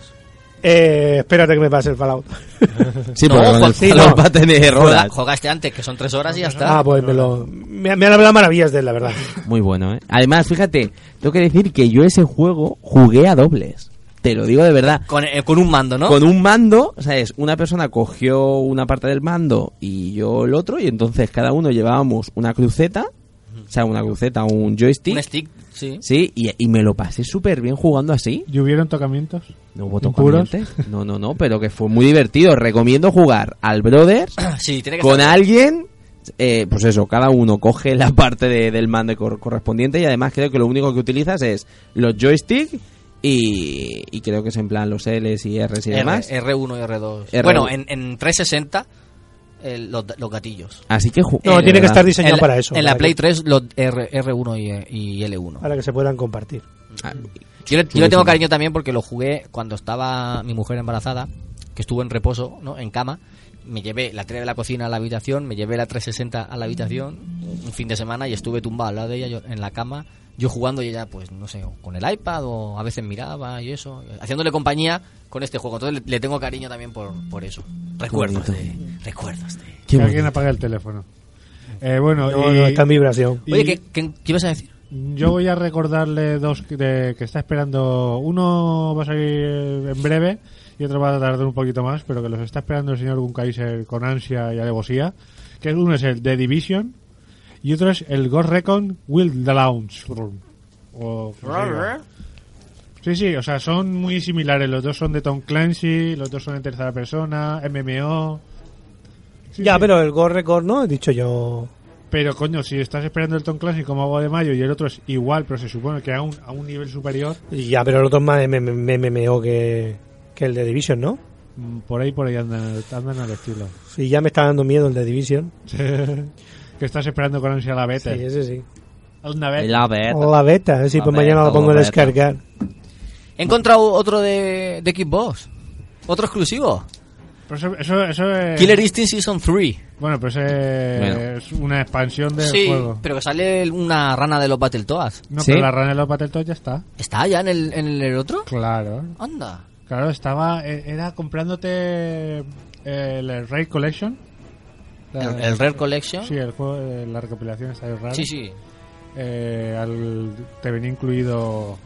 Eh, espérate que me pase el Fallout. Sí, No, porque con el sí, Fallout no. va a tener horas. este antes, que son tres horas y ya está. Ah, pues me lo. Me, me han hablado maravillas de él, la verdad. Muy bueno, ¿eh? Además, fíjate, tengo que decir que yo ese juego jugué a dobles. Te lo digo de verdad. Con, eh, con un mando, ¿no? Con un mando, o sea, es una persona cogió una parte del mando y yo el otro, y entonces cada uno llevábamos una cruceta O sea, una cruceta, un joystick. Un stick, sí. Sí, y, y me lo pasé súper bien jugando así. ¿Y hubieron tocamientos? No hubo tocamientos. No, no, no, pero que fue muy divertido. Recomiendo jugar al Brothers Sí, tiene que con estar- alguien. eh, pues eso, cada uno coge la parte de- del mando cor- correspondiente y además creo que lo único que utilizas es los joysticks y, y creo que es en plan los L's y R's y R, demás. R1 y R2. R1. Bueno, en, en 360 el- los, los gatillos. Así que No, eh, tiene que estar diseñado En la- para eso. En la para Play que- 3 los R, R1 y, y L1. Para que se puedan compartir. Ah, Yo le, yo le tengo cariño también porque lo jugué cuando estaba mi mujer embarazada, que estuvo en reposo, ¿no? En cama. Me llevé la tele de la cocina a la habitación, me llevé la 360 a la habitación un fin de semana y estuve tumbado al lado de ella yo, en la cama, yo jugando y ella, pues no sé, con el iPad o a veces miraba y eso, haciéndole compañía con este juego. Entonces le, le tengo cariño también por, por eso. Recuerdos de, recuerdos de. Que alguien apague el teléfono. Eh, bueno, No, y- no, está en vibración. y Oye, ¿qué, qué, qué ibas a decir? Yo voy a recordarle dos que, de- que está esperando. Uno va a salir en breve y otro va a tardar un poquito más, pero que los está esperando el señor Gunkaiser con ansia y alevosía. Que uno es el The Division y otro es el Ghost Recon Wild Launch. O. Sí, sí, o sea, son muy similares. Los dos son de Tom Clancy, los dos son en tercera persona, MMO. Sí, ya, sí. pero el Go Record no, he dicho yo. Pero coño, si estás esperando el Tom Clancy como agua de mayo y el otro es igual, pero se supone que a un, a un nivel superior, Ya, pero el otro es más MM MMO que, que el de Division, ¿no? mm, por ahí por ahí andan, andan al estilo. Sí, ya me está dando miedo el de Division. que estás esperando con ansia la beta. Sí, ese sí. Una beta. La beta. La beta, sí, La pues mañana beta, lo pongo la a beta. He encontrado otro de, de Xbox. Otro exclusivo. Pero eso, eso, eso es... Killer Instinct Season 3. Bueno, pues es, Bueno. es una expansión del Sí, juego. pero que sale una rana de los Battletoads. No, ¿Sí? pero la rana de los Battletoads ya está. ¿Está ya en el, en el otro? Claro. Anda. Claro, estaba... e- Era comprándote el Raid Collection. La- ¿El, el Rare Collection? Sí, el juego, eh, la recopilación está ahí rara. sí. sí. Eh, al- te venía incluido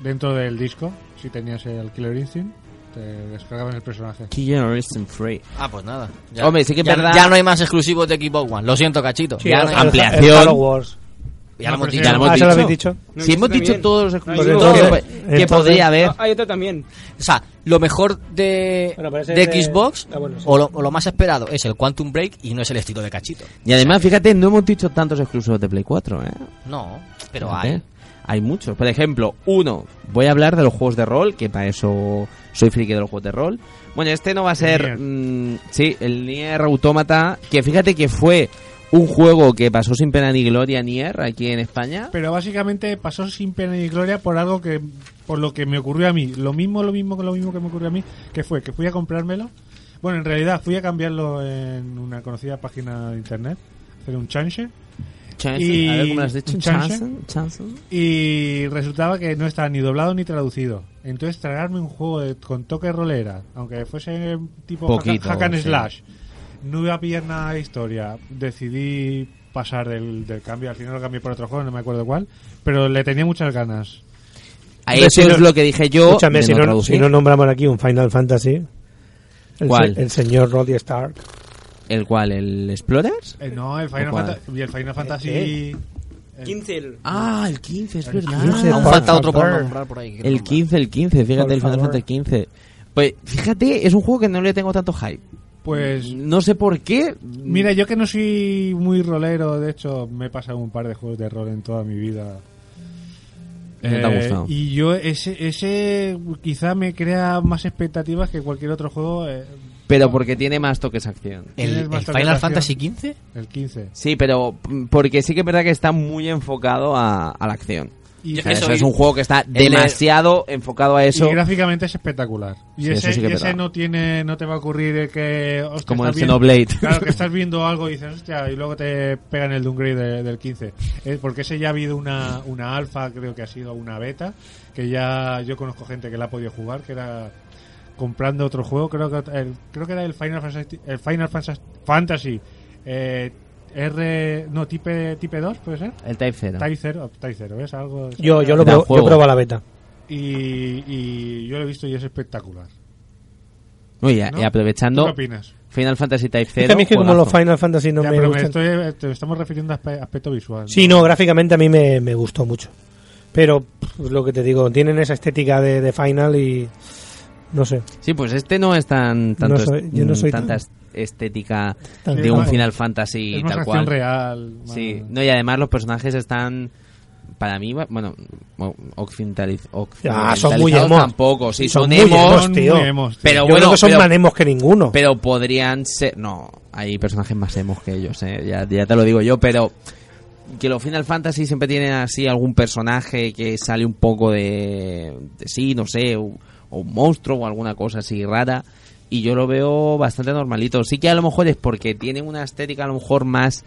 dentro del disco, si tenías el Killer Instinct, te descargaban el personaje. Killer Instinct Free. Ah, pues nada. Ya, Hombre, sí que es ya, verdad- ya no hay más exclusivos de Xbox One. Lo siento, cachito. Sí, ya no hay ampliación. Wars. Ya lo No, hemos dicho. Ya lo hemos Ah, ¿se dicho. lo habéis dicho? No, si hemos también. dicho todos los No, exclusivos que, que podría haber. Ah, hay otro también. O sea, lo mejor de, Bueno, de Xbox Ah, bueno, sí. o, lo, o lo más esperado es el Quantum Break y no es el estilo de cachito. Y además, fíjate, no hemos dicho tantos exclusivos de Play 4, ¿eh? No, pero hay. Hay muchos. Por ejemplo, uno, voy a hablar de los juegos de rol, que para eso soy friki de los juegos de rol. Bueno, este no va a ser... Nier. mm, sí, el Nier Automata, que fíjate que fue un juego que pasó sin pena ni gloria Nier aquí en España. Pero básicamente pasó sin pena ni gloria por algo que por lo que me ocurrió a mí. Lo mismo, lo mismo, lo mismo que me ocurrió a mí, que fue que fui a comprármelo. Bueno, en realidad fui a cambiarlo en una conocida página de internet, hacer un change. Y- a ver cómo lo has dicho. chance. Y resultaba que no estaba ni doblado ni traducido. Entonces tragarme un juego de- con toque rolera, aunque fuese tipo Poquito, hack, hack and sí. slash, no iba a pillar nada de historia. Decidí pasar del, del cambio. Al final lo cambié por otro juego, no me acuerdo cuál. Pero le tenía muchas ganas. A eso si es no- lo que dije yo. Escúchame, si no si no nombramos aquí un Final Fantasy. El, ¿Cuál? se- el señor Roddy Stark. ¿El cual? ¿El Explorers? Eh, no, el Final, ¿O cuál? Fanta- y el Final Fantasy. Eh, el- 15. el- Ah, el 15, es El verdad. 15, Aún falta otro por nombrar por ahí. El nombrar. 15, el 15, fíjate, Por el Final. Fantasy 15. Pues fíjate, es un juego que no le tengo tanto hype. Pues No sé por qué. Mira, yo que no soy muy rolero, de hecho me he pasado un par de juegos de rol en toda mi vida. Te ha Eh, gustado. Y yo, ese, ese quizá me crea más expectativas que cualquier otro juego. eh, Pero porque tiene más toques acción. ¿El, Final acción. Fantasy XV? el 15. Sí, pero mm, porque sí que es verdad que está muy enfocado a, a la acción. Y, O sea, Eso eso es un juego que está el- demasiado enfocado a eso. y gráficamente es espectacular. Y Sí, ese, sí y es no tiene no te va a ocurrir el que. hostia, Como el Xenoblade. Claro, que estás viendo algo y dices, hostia, y luego te pegan el downgrade de- del 15. Eh, porque ese ya ha habido una, una alfa, creo que ha sido una beta, que ya yo conozco gente que la ha podido jugar, que era comprando otro juego, creo que el, creo que era el Final Fantasy, el Final Fantasy, Fantasy eh, R, no, Type, type 2, ¿puede ser? El Type 0. Type 0, Type 0, ¿ves? Algo, Yo, yo lo probo, yo probo la beta. y, y yo lo he visto y es espectacular. Oye, ¿no? y aprovechando. ¿Tú qué opinas? Final Fantasy Type Es 0. que a mí es que como los Final Fantasy no Ya, me pero me gustan. estoy, eh, te estamos refiriendo a aspe- aspecto visual. Sí, no, gráficamente a mí me, me gustó mucho. Pero pff, lo que te digo, tienen esa estética de, de Final y no sé. Sí, pues este no es tan tanto No soy- yo no soy tanta tan- est- estética Tan- de un Final Fantasy es más tal acción cual. real, Sí, no y además los personajes están para mí, bueno, occidentaliz- Ah, son occidentalizados muy emos. tampoco, sí, Son son, muy emos, emos, tío. Muy emos, tío. Pero Yo bueno, creo que son pero- más emos que ninguno. Pero podrían ser, no, hay personajes más emos que ellos, eh, ya, ya te lo digo yo, pero que los Final Fantasy siempre tienen así algún personaje que sale un poco de, de sí, no sé, o, un monstruo o alguna cosa así rara. Y yo lo veo bastante normalito. Sí que a lo mejor es porque tienen una estética a lo mejor más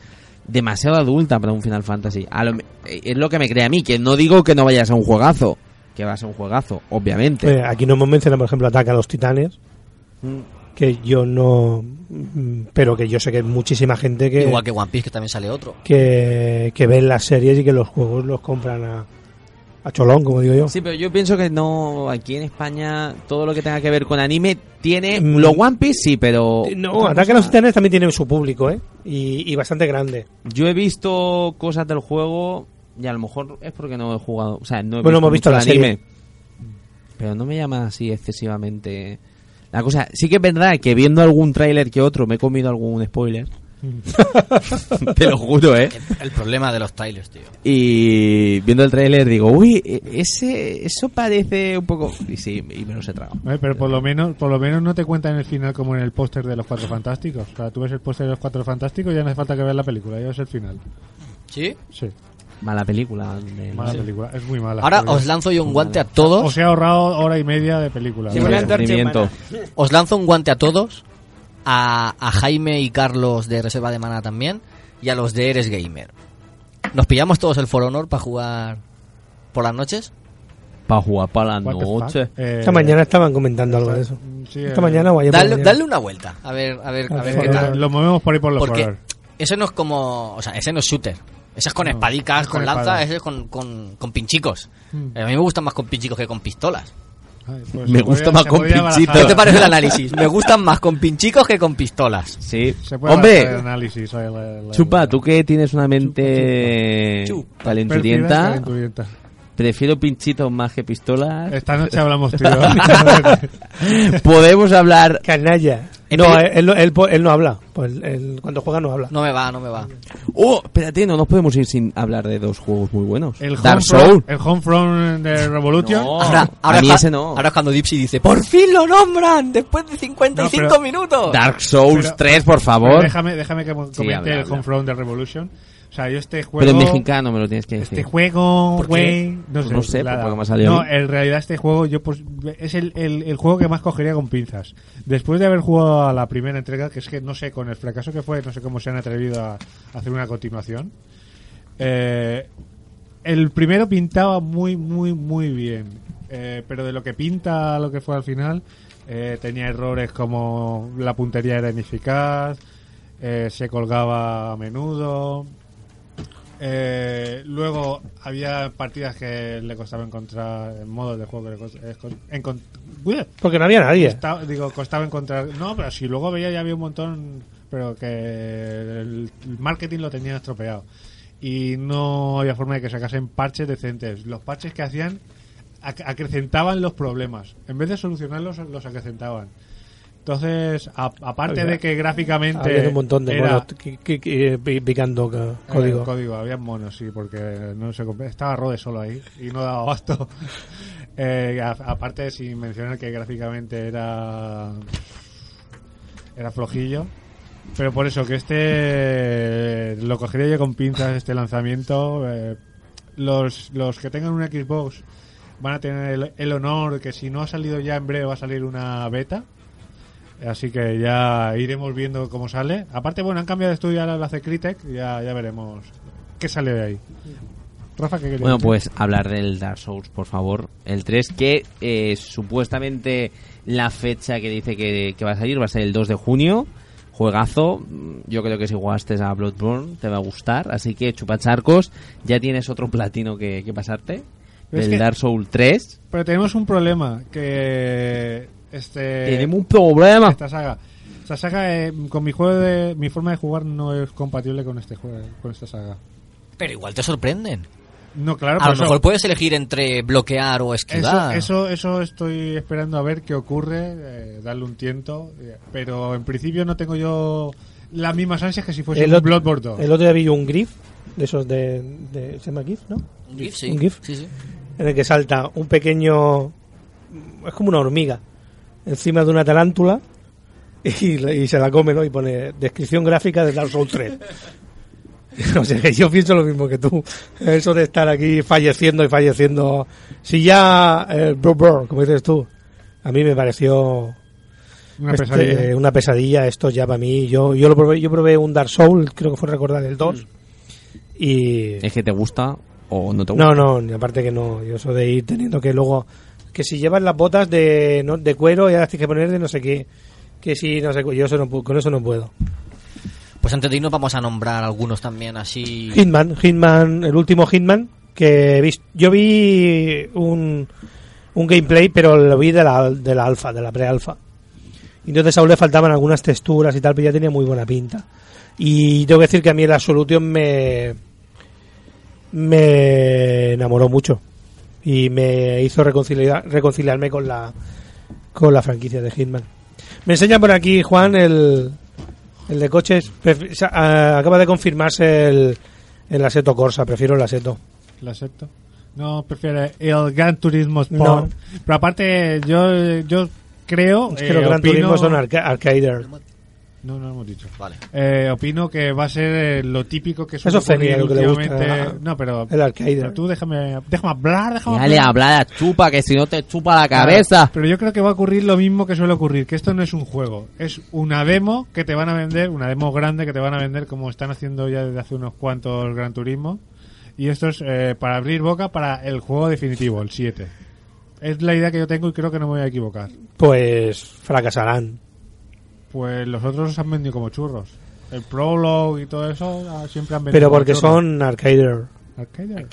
demasiado adulta para un Final Fantasy. A lo me- eh, es lo que me cree a mí, que no digo que no vaya a ser un juegazo, que va a ser un juegazo, obviamente. Eh, aquí no hemos mencionado, por ejemplo, Ataca a los Titanes. Que yo no. mm, Pero que yo sé que hay muchísima gente que. Igual que One Piece, que también sale otro. que, que ven las series y que los juegos los compran a, a cholón, como digo yo. Sí, pero yo pienso que no, aquí en España, todo lo que tenga que ver con anime tiene. Mm. Lo One Piece sí, pero. No, Ataque a los Titanes también tiene su público, ¿eh? Y, y bastante grande. Yo he visto cosas del juego y a lo mejor es porque no he jugado. O sea, no he Bueno, hemos visto mucho la anime. serie. Pero no me llama así excesivamente. La cosa, sí que es verdad que viendo algún tráiler que otro me he comido algún spoiler. Te lo juro, ¿eh? El problema de los trailers, tío. Y viendo el tráiler digo, uy, e- ese, eso parece un poco... Y sí, y me los he tragado. Eh, Pero por lo menos por lo menos no te cuentan el final como en el póster de los Cuatro Fantásticos. O sea, tú ves el póster de los Cuatro Fantásticos y ya no hace falta que veas la película, ya es el final. ¿Sí? Sí. Mala película. de- Mala sí. película, es muy mala. Ahora os lanzo yo un guante a todos. Os he ahorrado hora y media de película. Sí. Os lanzo un guante a todos. A, a Jaime y Carlos de Reserva de Mana también. Y a los de Eres Gamer. ¿Nos pillamos todos el For Honor para jugar por las noches? Para jugar para la What the noche. fuck? Eh, Esta mañana estaban comentando algo de eso. sí, Esta eh, mañana o ayer por la Dale, mañana. dale una vuelta. A ver, a ver, a ver qué tal. Lo movemos por ahí por los Porque For eso no es como. O sea, ese no es shooter. Ese es con No, espadicas, es con con lanza, espadas. ese es con, con, con pinchicos. Hmm. A mí me gustan más con pinchicos que con pistolas. Pues Me gusta podría- más con pinchitos. ¿Qué te parece el análisis? Me gustan más con pinchicos que con pistolas. Sí. Se puede Hombre, el análisis, ahí, la- la- Chupa, tú que tienes una mente calenturienta, calenturienta. Prefiero pinchitos más que pistolas. Esta noche hablamos tú. Podemos hablar. Canalla. No, él, él, él- él no habla. Pues él- cuando juega no habla. No me va, no me va. Oh, espérate, no nos podemos ir sin hablar de dos juegos muy buenos. El Dark Homefront- Soul. El Homefront de Revolution. No. Ahora, ahora a mí ese no. Ahora es cuando Dipsy dice, ¡Por fin lo nombran! Después de 55 No, pero- minutos. Dark Souls Pero- 3, por favor. Déjame, déjame que comente habla, el. Homefront de Revolution. O sea, yo este juego... Pero en mexicano me lo tienes que decir. Este juego, güey, no Pues sé. no sé, porque me ha salido No, en realidad este juego yo pues es el, el, el juego que más cogería con pinzas. Después de haber jugado a la primera entrega, que es que no sé, con el fracaso que fue, no sé cómo se han atrevido a, a hacer una continuación. Eh, el primero pintaba muy, muy, muy bien. Eh, pero de lo que pinta lo que fue al final, eh, tenía errores como la puntería era ineficaz, eh, se colgaba a menudo. Eh, luego había partidas que le costaba encontrar modos de juego que le cost- eh, con- encon- Uy, Porque no había nadie. Costaba- digo, costaba encontrar. No, pero si luego veía ya había un montón, pero que el, el marketing lo tenía estropeado. Y no había forma de que sacasen parches decentes. Los parches que hacían ac- acrecentaban los problemas. En vez de solucionarlos, los acrecentaban. Entonces, a- aparte Había- de que gráficamente. Había un montón de era- monos que- que- que- pi- picando ca- eh, código. código, había monos, sí, porque no se estaba Rode solo ahí y no daba abasto. Eh, aparte, sin mencionar que gráficamente era era flojillo. Pero por eso que este eh, lo cogería yo con pinzas este lanzamiento. eh, los, los que tengan una Xbox van a tener el, el honor que si no ha salido ya en breve va a salir una beta. Así que ya iremos viendo cómo sale. Aparte, bueno, han cambiado de estudio, ahora lo hace Crytek. Ya, ya veremos qué sale de ahí. Rafa, ¿qué Bueno, decir? pues hablar del Dark Souls, por favor. El 3, que eh, supuestamente la fecha que dice que, que va a salir va a ser el 2 de junio. Juegazo. Yo creo que si jugaste a Bloodborne te va a gustar. Así que chupacharcos, ya tienes otro platino que, que pasarte. Pero es del que- Dark Souls 3. Pero tenemos un problema que este Tenemos un problema. esta saga Esta saga, eh, con mi juego de, mi forma de jugar no es compatible con este juego, con esta saga. Pero igual te sorprenden. No, claro, A lo eso- mejor puedes elegir entre bloquear o esquivar. eso, eso estoy esperando a ver qué ocurre, eh, darle un tiento. eh, Pero en principio no tengo yo las mismas ansias que si fuese El, un Bloodborne 2. el otro día vi un GIF, de esos de, de- ¿Se llama GIF, no? Un GIF, sí. Un GIF. Sí, sí. En el que salta un pequeño. Es como una hormiga. Encima de una tarántula. Y, la- y se la come, ¿no? Y pone descripción gráfica de Dark Souls 3. o sea, que yo pienso lo mismo que tú. Eso de estar aquí falleciendo y falleciendo. Si ya. eh, brr, brr, como dices tú. A mí me pareció. Una este, pesadilla. una pesadilla, esto ya para mí. Yo, yo lo probé, yo probé un Dark Soul, creo que fue recordar el 2. Y. ¿Es que te gusta o no te gusta? No, no, ni aparte que no. Yo eso de ir teniendo que luego. Que si llevas las botas de, no, de cuero y ahora tienes que poner de no sé qué. Que si no sé. Yo eso no, con eso no puedo. Pues antes de irnos vamos a nombrar algunos también así. Hitman, Hitman, el último Hitman. Que he vis- yo vi un, un gameplay, pero lo vi de la, de la alfa, de la pre-alfa. Y entonces aún le faltaban algunas texturas y tal, pero ya tenía muy buena pinta. Y tengo que decir que a mí el Absolution me. me enamoró mucho. Y me hizo reconciliar, reconciliarme con la, con la franquicia de Hitman. Me enseña por aquí, Juan, el, el de coches. Acaba de confirmarse el, el Assetto Corsa. Prefiero el Assetto. ¿Lo acepto? No, prefiero el Gran Turismo Sport. No. Pero aparte, yo, yo creo. Es que eh, los Gran opino- Turismo son arca arcader. No, no lo hemos dicho. Vale. Eh, opino que va a ser eh, lo típico que Eso suele es Fenia, ocurrir lo que le gusta No, pero. el arcade. pero tú déjame, déjame hablar, déjame Dale, hablar. habla, chupa, que si no te chupa la cabeza. Pero yo creo que va a ocurrir lo mismo que suele ocurrir, que esto no es un juego, es una demo que te van a vender, una demo grande que te van a vender como están haciendo ya desde hace unos cuantos Gran Turismo. Y esto es eh, para abrir boca para el juego definitivo, el 7. Es la idea que yo tengo y creo que no me voy a equivocar. Pues fracasarán. Pues los otros se han vendido como churros. El Prologue y todo eso ah, siempre han vendido Pero porque son arcader. ¿Arcader?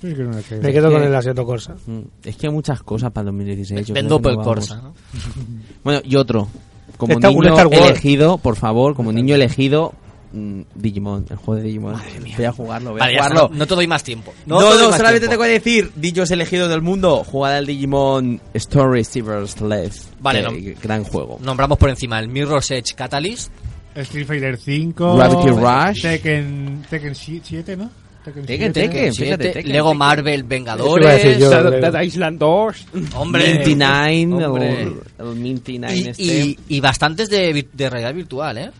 Sí, que. Me quedo con el Assetto Corsa. Mm, Es que hay muchas cosas para el 2016. yo Vendo por. Corsa, ¿no? Bueno, y otro. Como niño elegido, por favor, como niño elegido, mm, Digimon, el juego de Digimon. Voy a jugarlo, voy a Vale, ya está, jugarlo. no, no te doy más tiempo. No, te no, doy más solamente tiempo. te voy a decir, dichos elegidos del mundo, jugad al Digimon Story Savers Left. Vale, no. gran juego. Nombramos por encima el Mirror's Edge Catalyst. Street Fighter 5, Gravity Rush. Tekken, Tekken 7, ¿no? Tekken, 7. Tekken, Siete, fíjate, Tekken, Lego Tekken. Marvel Eso iba a Vengadores. yo. Dead- Island 2. Hombre. Minty Nine, Hombre. el, el Minty Nine Y, este. y, y bastantes de, vi- de realidad virtual, ¿eh?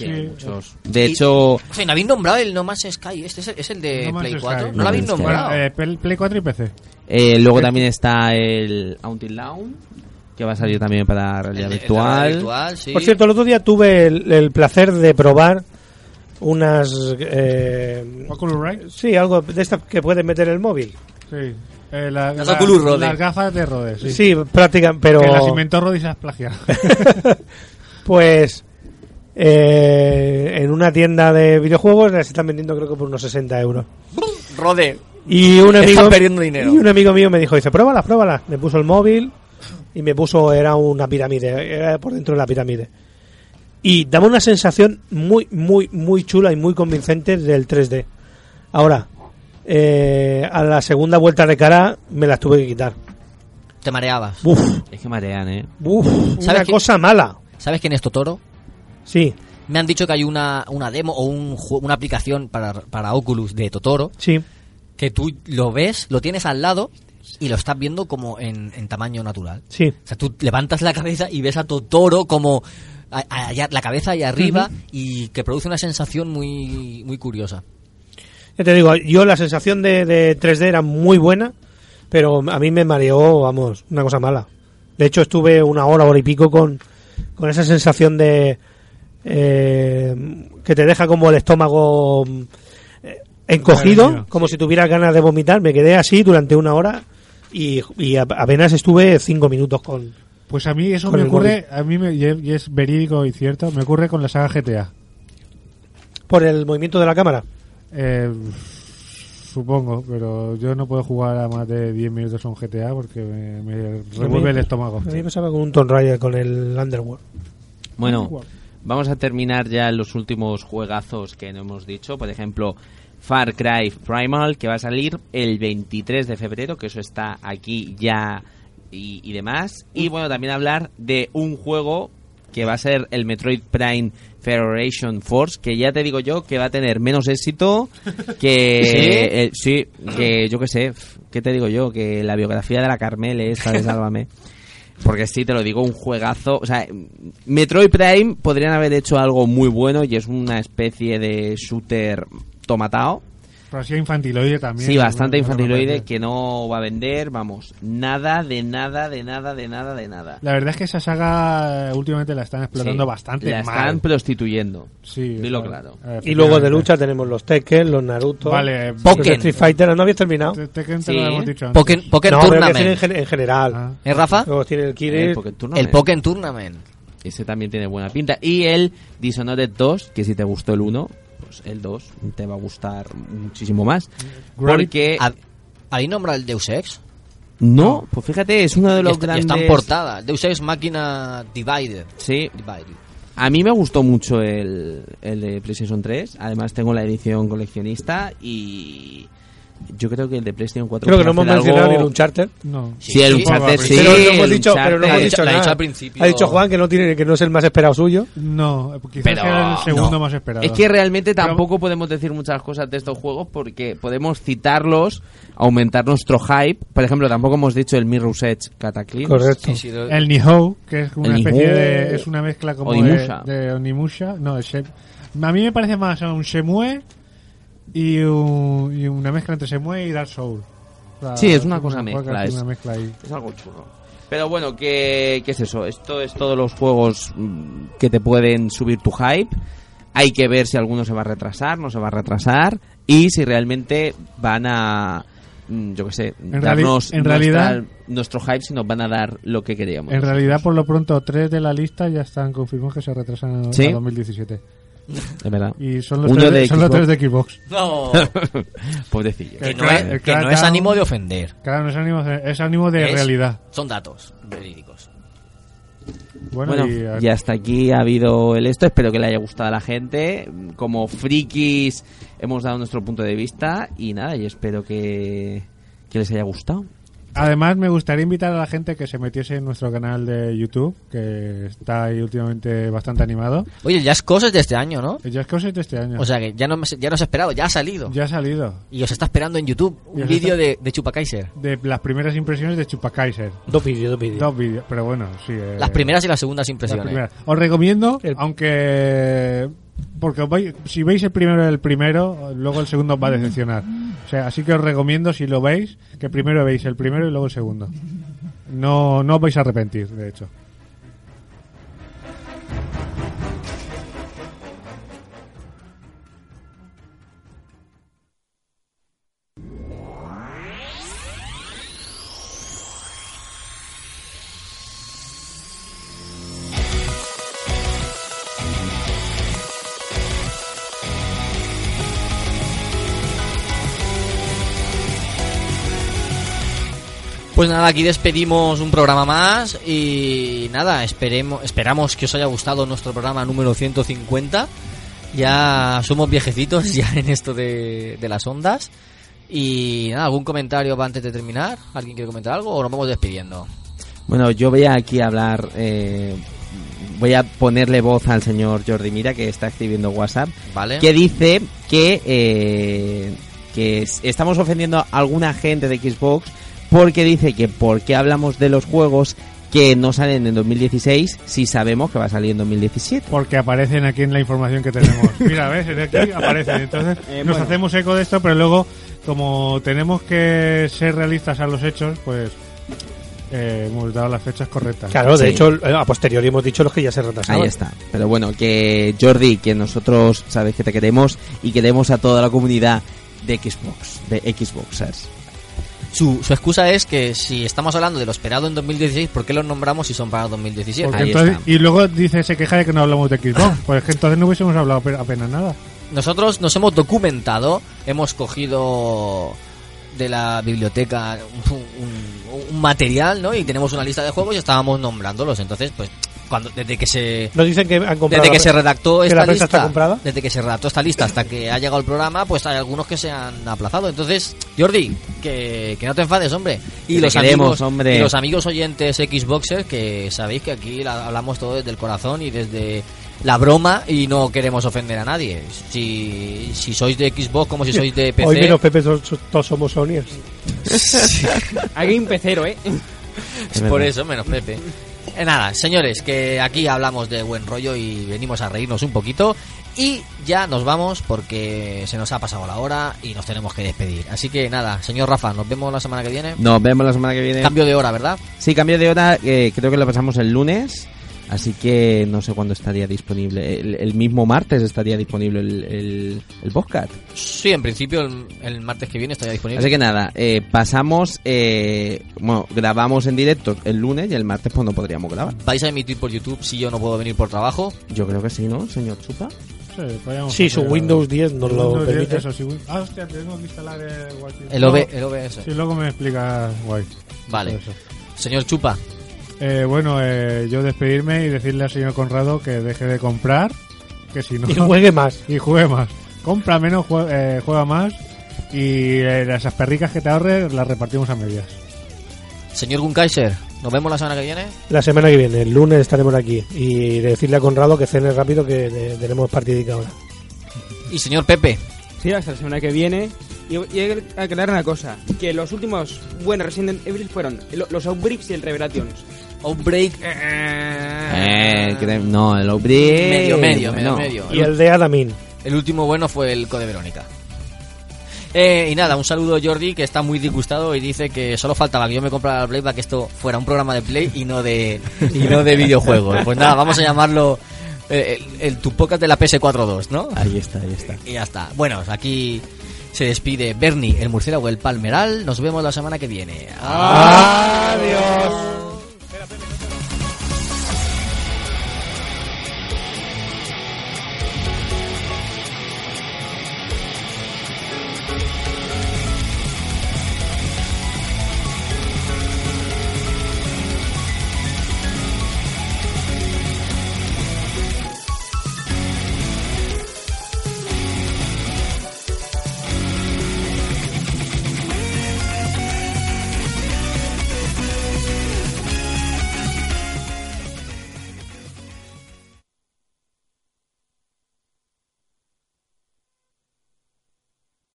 Sí, Sí. hay muchos. De Y- hecho, O sea, ¿no habéis nombrado el No Man's Sky? ¿Este es el, es el de No Man's Play Sky. 4? No ¿No lo habéis Man's Sky. nombrado? Bueno, eh, Play Play 4 y PC. eh, luego también está el Until Dawn, que va a salir también para realidad El de- el de virtual. realidad virtual, sí. Por cierto, el otro día tuve el, el placer de probar unas. Eh, Oculus Rift. sí, algo de estas que puedes meter en el móvil. Sí. Eh, la- Las la- Oculus Rode. Las gafas de Rode, sí. Sí, prácticamente, pero. Que las inventó Rode y se las plagiaron. Pues. Eh, en una tienda de videojuegos las están vendiendo, creo que por unos 60 euros. Rode. Y un Están amigo. perdiendo dinero. Y un amigo mío me dijo: dice, pruébalas, pruébalas. Me puso el móvil y me puso. Era una pirámide, era por dentro de la pirámide. Y daba una sensación muy, muy, muy chula y muy convincente del 3D. Ahora, eh, a la segunda vuelta de cara me las tuve que quitar. Te mareabas. Uf, Es que marean, ¿eh? uf, una ¿Sabes qué? cosa mala. ¿Sabes quién es Totoro? Sí, Me han dicho que hay una, una demo o un, una aplicación para, para Oculus de Totoro sí. que tú lo ves, lo tienes al lado y lo estás viendo como en, en tamaño natural. Sí. O sea, tú levantas la cabeza y ves a Totoro como a- la cabeza ahí arriba y que produce una sensación muy, muy curiosa. Ya te digo, yo la sensación de, de 3D era muy buena, pero a mí me mareó, vamos, una cosa mala. De hecho, estuve una hora, hora y pico con, con esa sensación de... eh, que te deja como el estómago eh, encogido, como si tuvieras ganas de vomitar. Me quedé así durante una hora y, apenas estuve cinco minutos con... Pues a mí eso me ocurre, a mí me, y es- y es verídico y cierto, me ocurre con la saga GTA. por el movimiento de la cámara. Eh, supongo, pero yo no puedo jugar a más de 10 minutos a un GTA porque me, me revuelve el estómago. A mí me pasaba con un Tomb Raider, con el Underworld. Bueno, vamos a terminar ya los últimos juegazos que no hemos dicho. Por ejemplo, Far Cry Primal, que va a salir el 23 de febrero, que eso está aquí ya y, y demás. Y bueno, también hablar de un juego que va a ser el Metroid Prime Federation Force, que ya te digo yo que va a tener menos éxito que... ¿Sí? eh, sí, que yo qué sé, ¿qué te digo yo? Que la biografía de la Carmel esta de Sálvame. Porque sí, te lo digo, un juegazo. O sea, Metroid Prime podrían haber hecho algo muy bueno y es una especie de shooter tomatao. Pero así infantiloide también. Sí, bastante infantiloide parece. que no va a vender, vamos, nada de nada, de nada, de nada, de nada. La verdad es que esa saga eh, últimamente la están explotando Sí, bastante la mal. están prostituyendo. Sí, Dilo o sea, claro. eh, Y luego de lucha tenemos los Tekken, los Naruto, Vale, los Pokken. Street Fighter. ¿No habías terminado? Te- Tekken te Sí. lo hemos dicho antes. Pokémon, Pokémon no, Tournament. que en, gen- en general. ¿Eh, Rafa? Luego tiene el Kiris. El Pokémon Tournament. El Tournament. Ese también tiene buena pinta. Y el Dishonored 2, que si te gustó el 1, pues el 2 te va a gustar muchísimo más. Porque... ¿Ha- ¿Habéis nombrado el Deus Ex? No, pues fíjate, es uno de Y los está, y grandes... está en portada. Deus Ex Máquina Divided. Sí. Divided. A mí me gustó mucho el, el de PlayStation 3. Además tengo la edición coleccionista y... Yo creo que el de PlayStation 4... Creo que no hemos mencionado algo- ni el Uncharted. No. Sí, el Uncharted sí. Pero no hemos dicho, pero no hemos Uncharted. dicho Lo ha nada. dicho al principio. Ha dicho Juan que no tiene que no es el más esperado suyo. No, quizás Pero sea el segundo no. más esperado. Es que realmente Pero- tampoco podemos decir muchas cosas de estos juegos porque podemos citarlos, aumentar nuestro hype. Por ejemplo, tampoco hemos dicho el Mirror's Edge Cataclysm. Correcto. Sí, sí, lo- El Nihou, que es una El especie Nihou. de... Es una mezcla como Onimusha. de, de Onimusha. No, es Shem- A mí me parece más un Shemue y, un- y una mezcla entre Shemue y Dark Souls. O sea, Sí, es una un cosa mezcla, es- Una mezcla ahí. Es algo chulo. Pero bueno, ¿qué, qué es eso? Esto es todos los juegos mm, que te pueden subir tu hype. Hay que ver si alguno se va a retrasar, no se va a retrasar. Y si realmente van a, mm, yo qué sé, darnos en nuestra- realidad- nuestro hype si nos van a dar lo que queríamos. En realidad, por lo pronto, tres de la lista ya están confirmados que se retrasan a, ¿Sí? a 2017. Es verdad. Y son los, Uno tres, de son los Xbox. tres de Xbox. No. Pobrecillo. que, no es, que no es ánimo de ofender. Claro, no es ánimo de, es ánimo de Es- realidad. Son datos verídicos. Bueno, Bueno, y, y hasta aquí ha habido el esto. Espero que le haya gustado a la gente. Como frikis hemos dado nuestro punto de vista y nada, y espero que, que les haya gustado. Además, me gustaría invitar a la gente que se metiese en nuestro canal de YouTube, que está ahí últimamente bastante animado. Oye, ya es cosas de este año, ¿no? Ya es cosas de este año. O sea que ya no, me- ya no has esperado, ya ha salido. ya ha salido. Y os está esperando en YouTube un vídeo de, de Chupacaiser. De las primeras impresiones de Chupacaiser. Dos vídeos, dos vídeos. Dos vídeos, pero bueno, sí. eh, Las primeras y las segundas las impresiones. primeras. Os recomiendo, aunque. Porque vais- si veis el primero el primero, luego el segundo os va a decepcionar. O sea, así que os recomiendo, si lo veis, que primero veis el primero y luego el segundo. No, no os vais a arrepentir, de hecho. Pues nada, aquí despedimos un programa más y nada, esperemos, esperamos que os haya gustado nuestro programa número 150. Ya somos viejecitos ya en esto de, de las ondas. Y nada, ¿algún comentario antes de terminar? ¿Alguien quiere comentar algo o nos vamos despidiendo? Bueno, yo voy aquí a hablar. eh, voy a ponerle voz al señor Jordi Mira que está escribiendo WhatsApp. Vale. Que dice que, eh, que estamos ofendiendo a alguna gente de Xbox porque dice que por qué hablamos de los juegos que no salen en 2016 si sabemos que va a salir en 2017. Porque aparecen aquí en la información que tenemos. Mira, ¿ves? En aquí aparecen. Entonces Eh, nos bueno. hacemos eco de esto, pero luego, como tenemos que ser realistas a los hechos, pues eh, hemos dado las fechas correctas. Claro, de Sí. hecho, eh, a posteriori hemos dicho los que ya se retrasaban. Ahí está. Pero bueno, que Jordi, que nosotros sabes que te queremos y queremos a toda la comunidad de Xbox, de Xboxers. Su, su excusa es que si estamos hablando de lo esperado en 2016, ¿por qué los nombramos si son para 2017? Porque Ahí entonces- está. y luego dice, se queja de que no hablamos de Xbox. Pues es que entonces no hubiésemos hablado ape- apenas nada. Nosotros nos hemos documentado, hemos cogido de la biblioteca un, un- un material, ¿no? Y tenemos una lista de juegos y estábamos nombrándolos. Entonces, pues, cuando desde que se Nos dicen que han comprado. desde que la- se redactó que esta lista, está comprada. desde que se redactó esta lista hasta que ha llegado el programa, pues hay algunos que se han aplazado. Entonces, Jordi, que, que no te enfades, hombre. Y Que los queremos, amigos, hombre. y los amigos oyentes Xboxers, que sabéis que aquí la- hablamos todo desde el corazón y desde la broma y no queremos ofender a nadie. Si, si sois de Xbox como si sois de PC. Hoy menos Pepe, todos, todos somos Sonyers. Alguien pecero, ¿eh? Es por eso, menos Pepe. Eh, nada, señores, que aquí hablamos de buen rollo y venimos a reírnos un poquito. Y ya nos vamos porque se nos ha pasado la hora y nos tenemos que despedir. Así que nada, señor Rafa, nos vemos la semana que viene. Nos vemos la semana que viene. Cambio de hora, ¿verdad? Sí, cambio de hora. eh, creo que lo pasamos el lunes. Así que no sé cuándo estaría disponible. El, el mismo martes estaría disponible el, el, el podcast. Sí, en principio el, el martes que viene estaría disponible. Así que nada, eh, pasamos. Eh, bueno, grabamos en directo el lunes y el martes pues no podríamos grabar. ¿Vais a emitir por YouTube si yo no puedo venir por trabajo? Yo creo que sí, ¿no, señor Chupa? Sí, su Windows 10 nos lo Windows 10, permite. eso sí, Ah, hostia, tengo que instalar el Wi-Fi. El OB el OBS. Sí, luego me explica guay. Vale. Eso. Señor Chupa, Eh, bueno, eh, yo despedirme y decirle al señor Conrado que deje de comprar, que si no... Y juegue más. Y juegue más. Compra menos, jue- eh, juega más y eh, esas perricas que te ahorres las repartimos a medias. señor Gunkaiser, nos vemos la semana que viene. La semana que viene, el lunes estaremos aquí. Y decirle a Conrado que cene rápido que de- tenemos partidica ahora. Y señor Pepe, Sí, hasta la semana que viene. Y, y hay que aclarar una cosa: que los últimos buenos Resident Evil fueron lo- los Outbreaks y el Revelations. Outbreak. Eh, cre- no, el Outbreak. Medio, medio, medio, no. medio. Y el de Adamin. El último bueno fue el Code Verónica. Eh, y nada, un saludo a Jordi que está muy disgustado y dice que solo faltaba que yo me comprara el Play para que esto fuera un programa de Play y no de y no de videojuegos. Pues nada, vamos a llamarlo eh, el, el tu podcast de la PS4.2, ¿no? Ahí está, ahí está. Y ya está. Bueno, aquí se despide Bernie, el murciélago, el palmeral. Nos vemos la semana que viene. Adiós.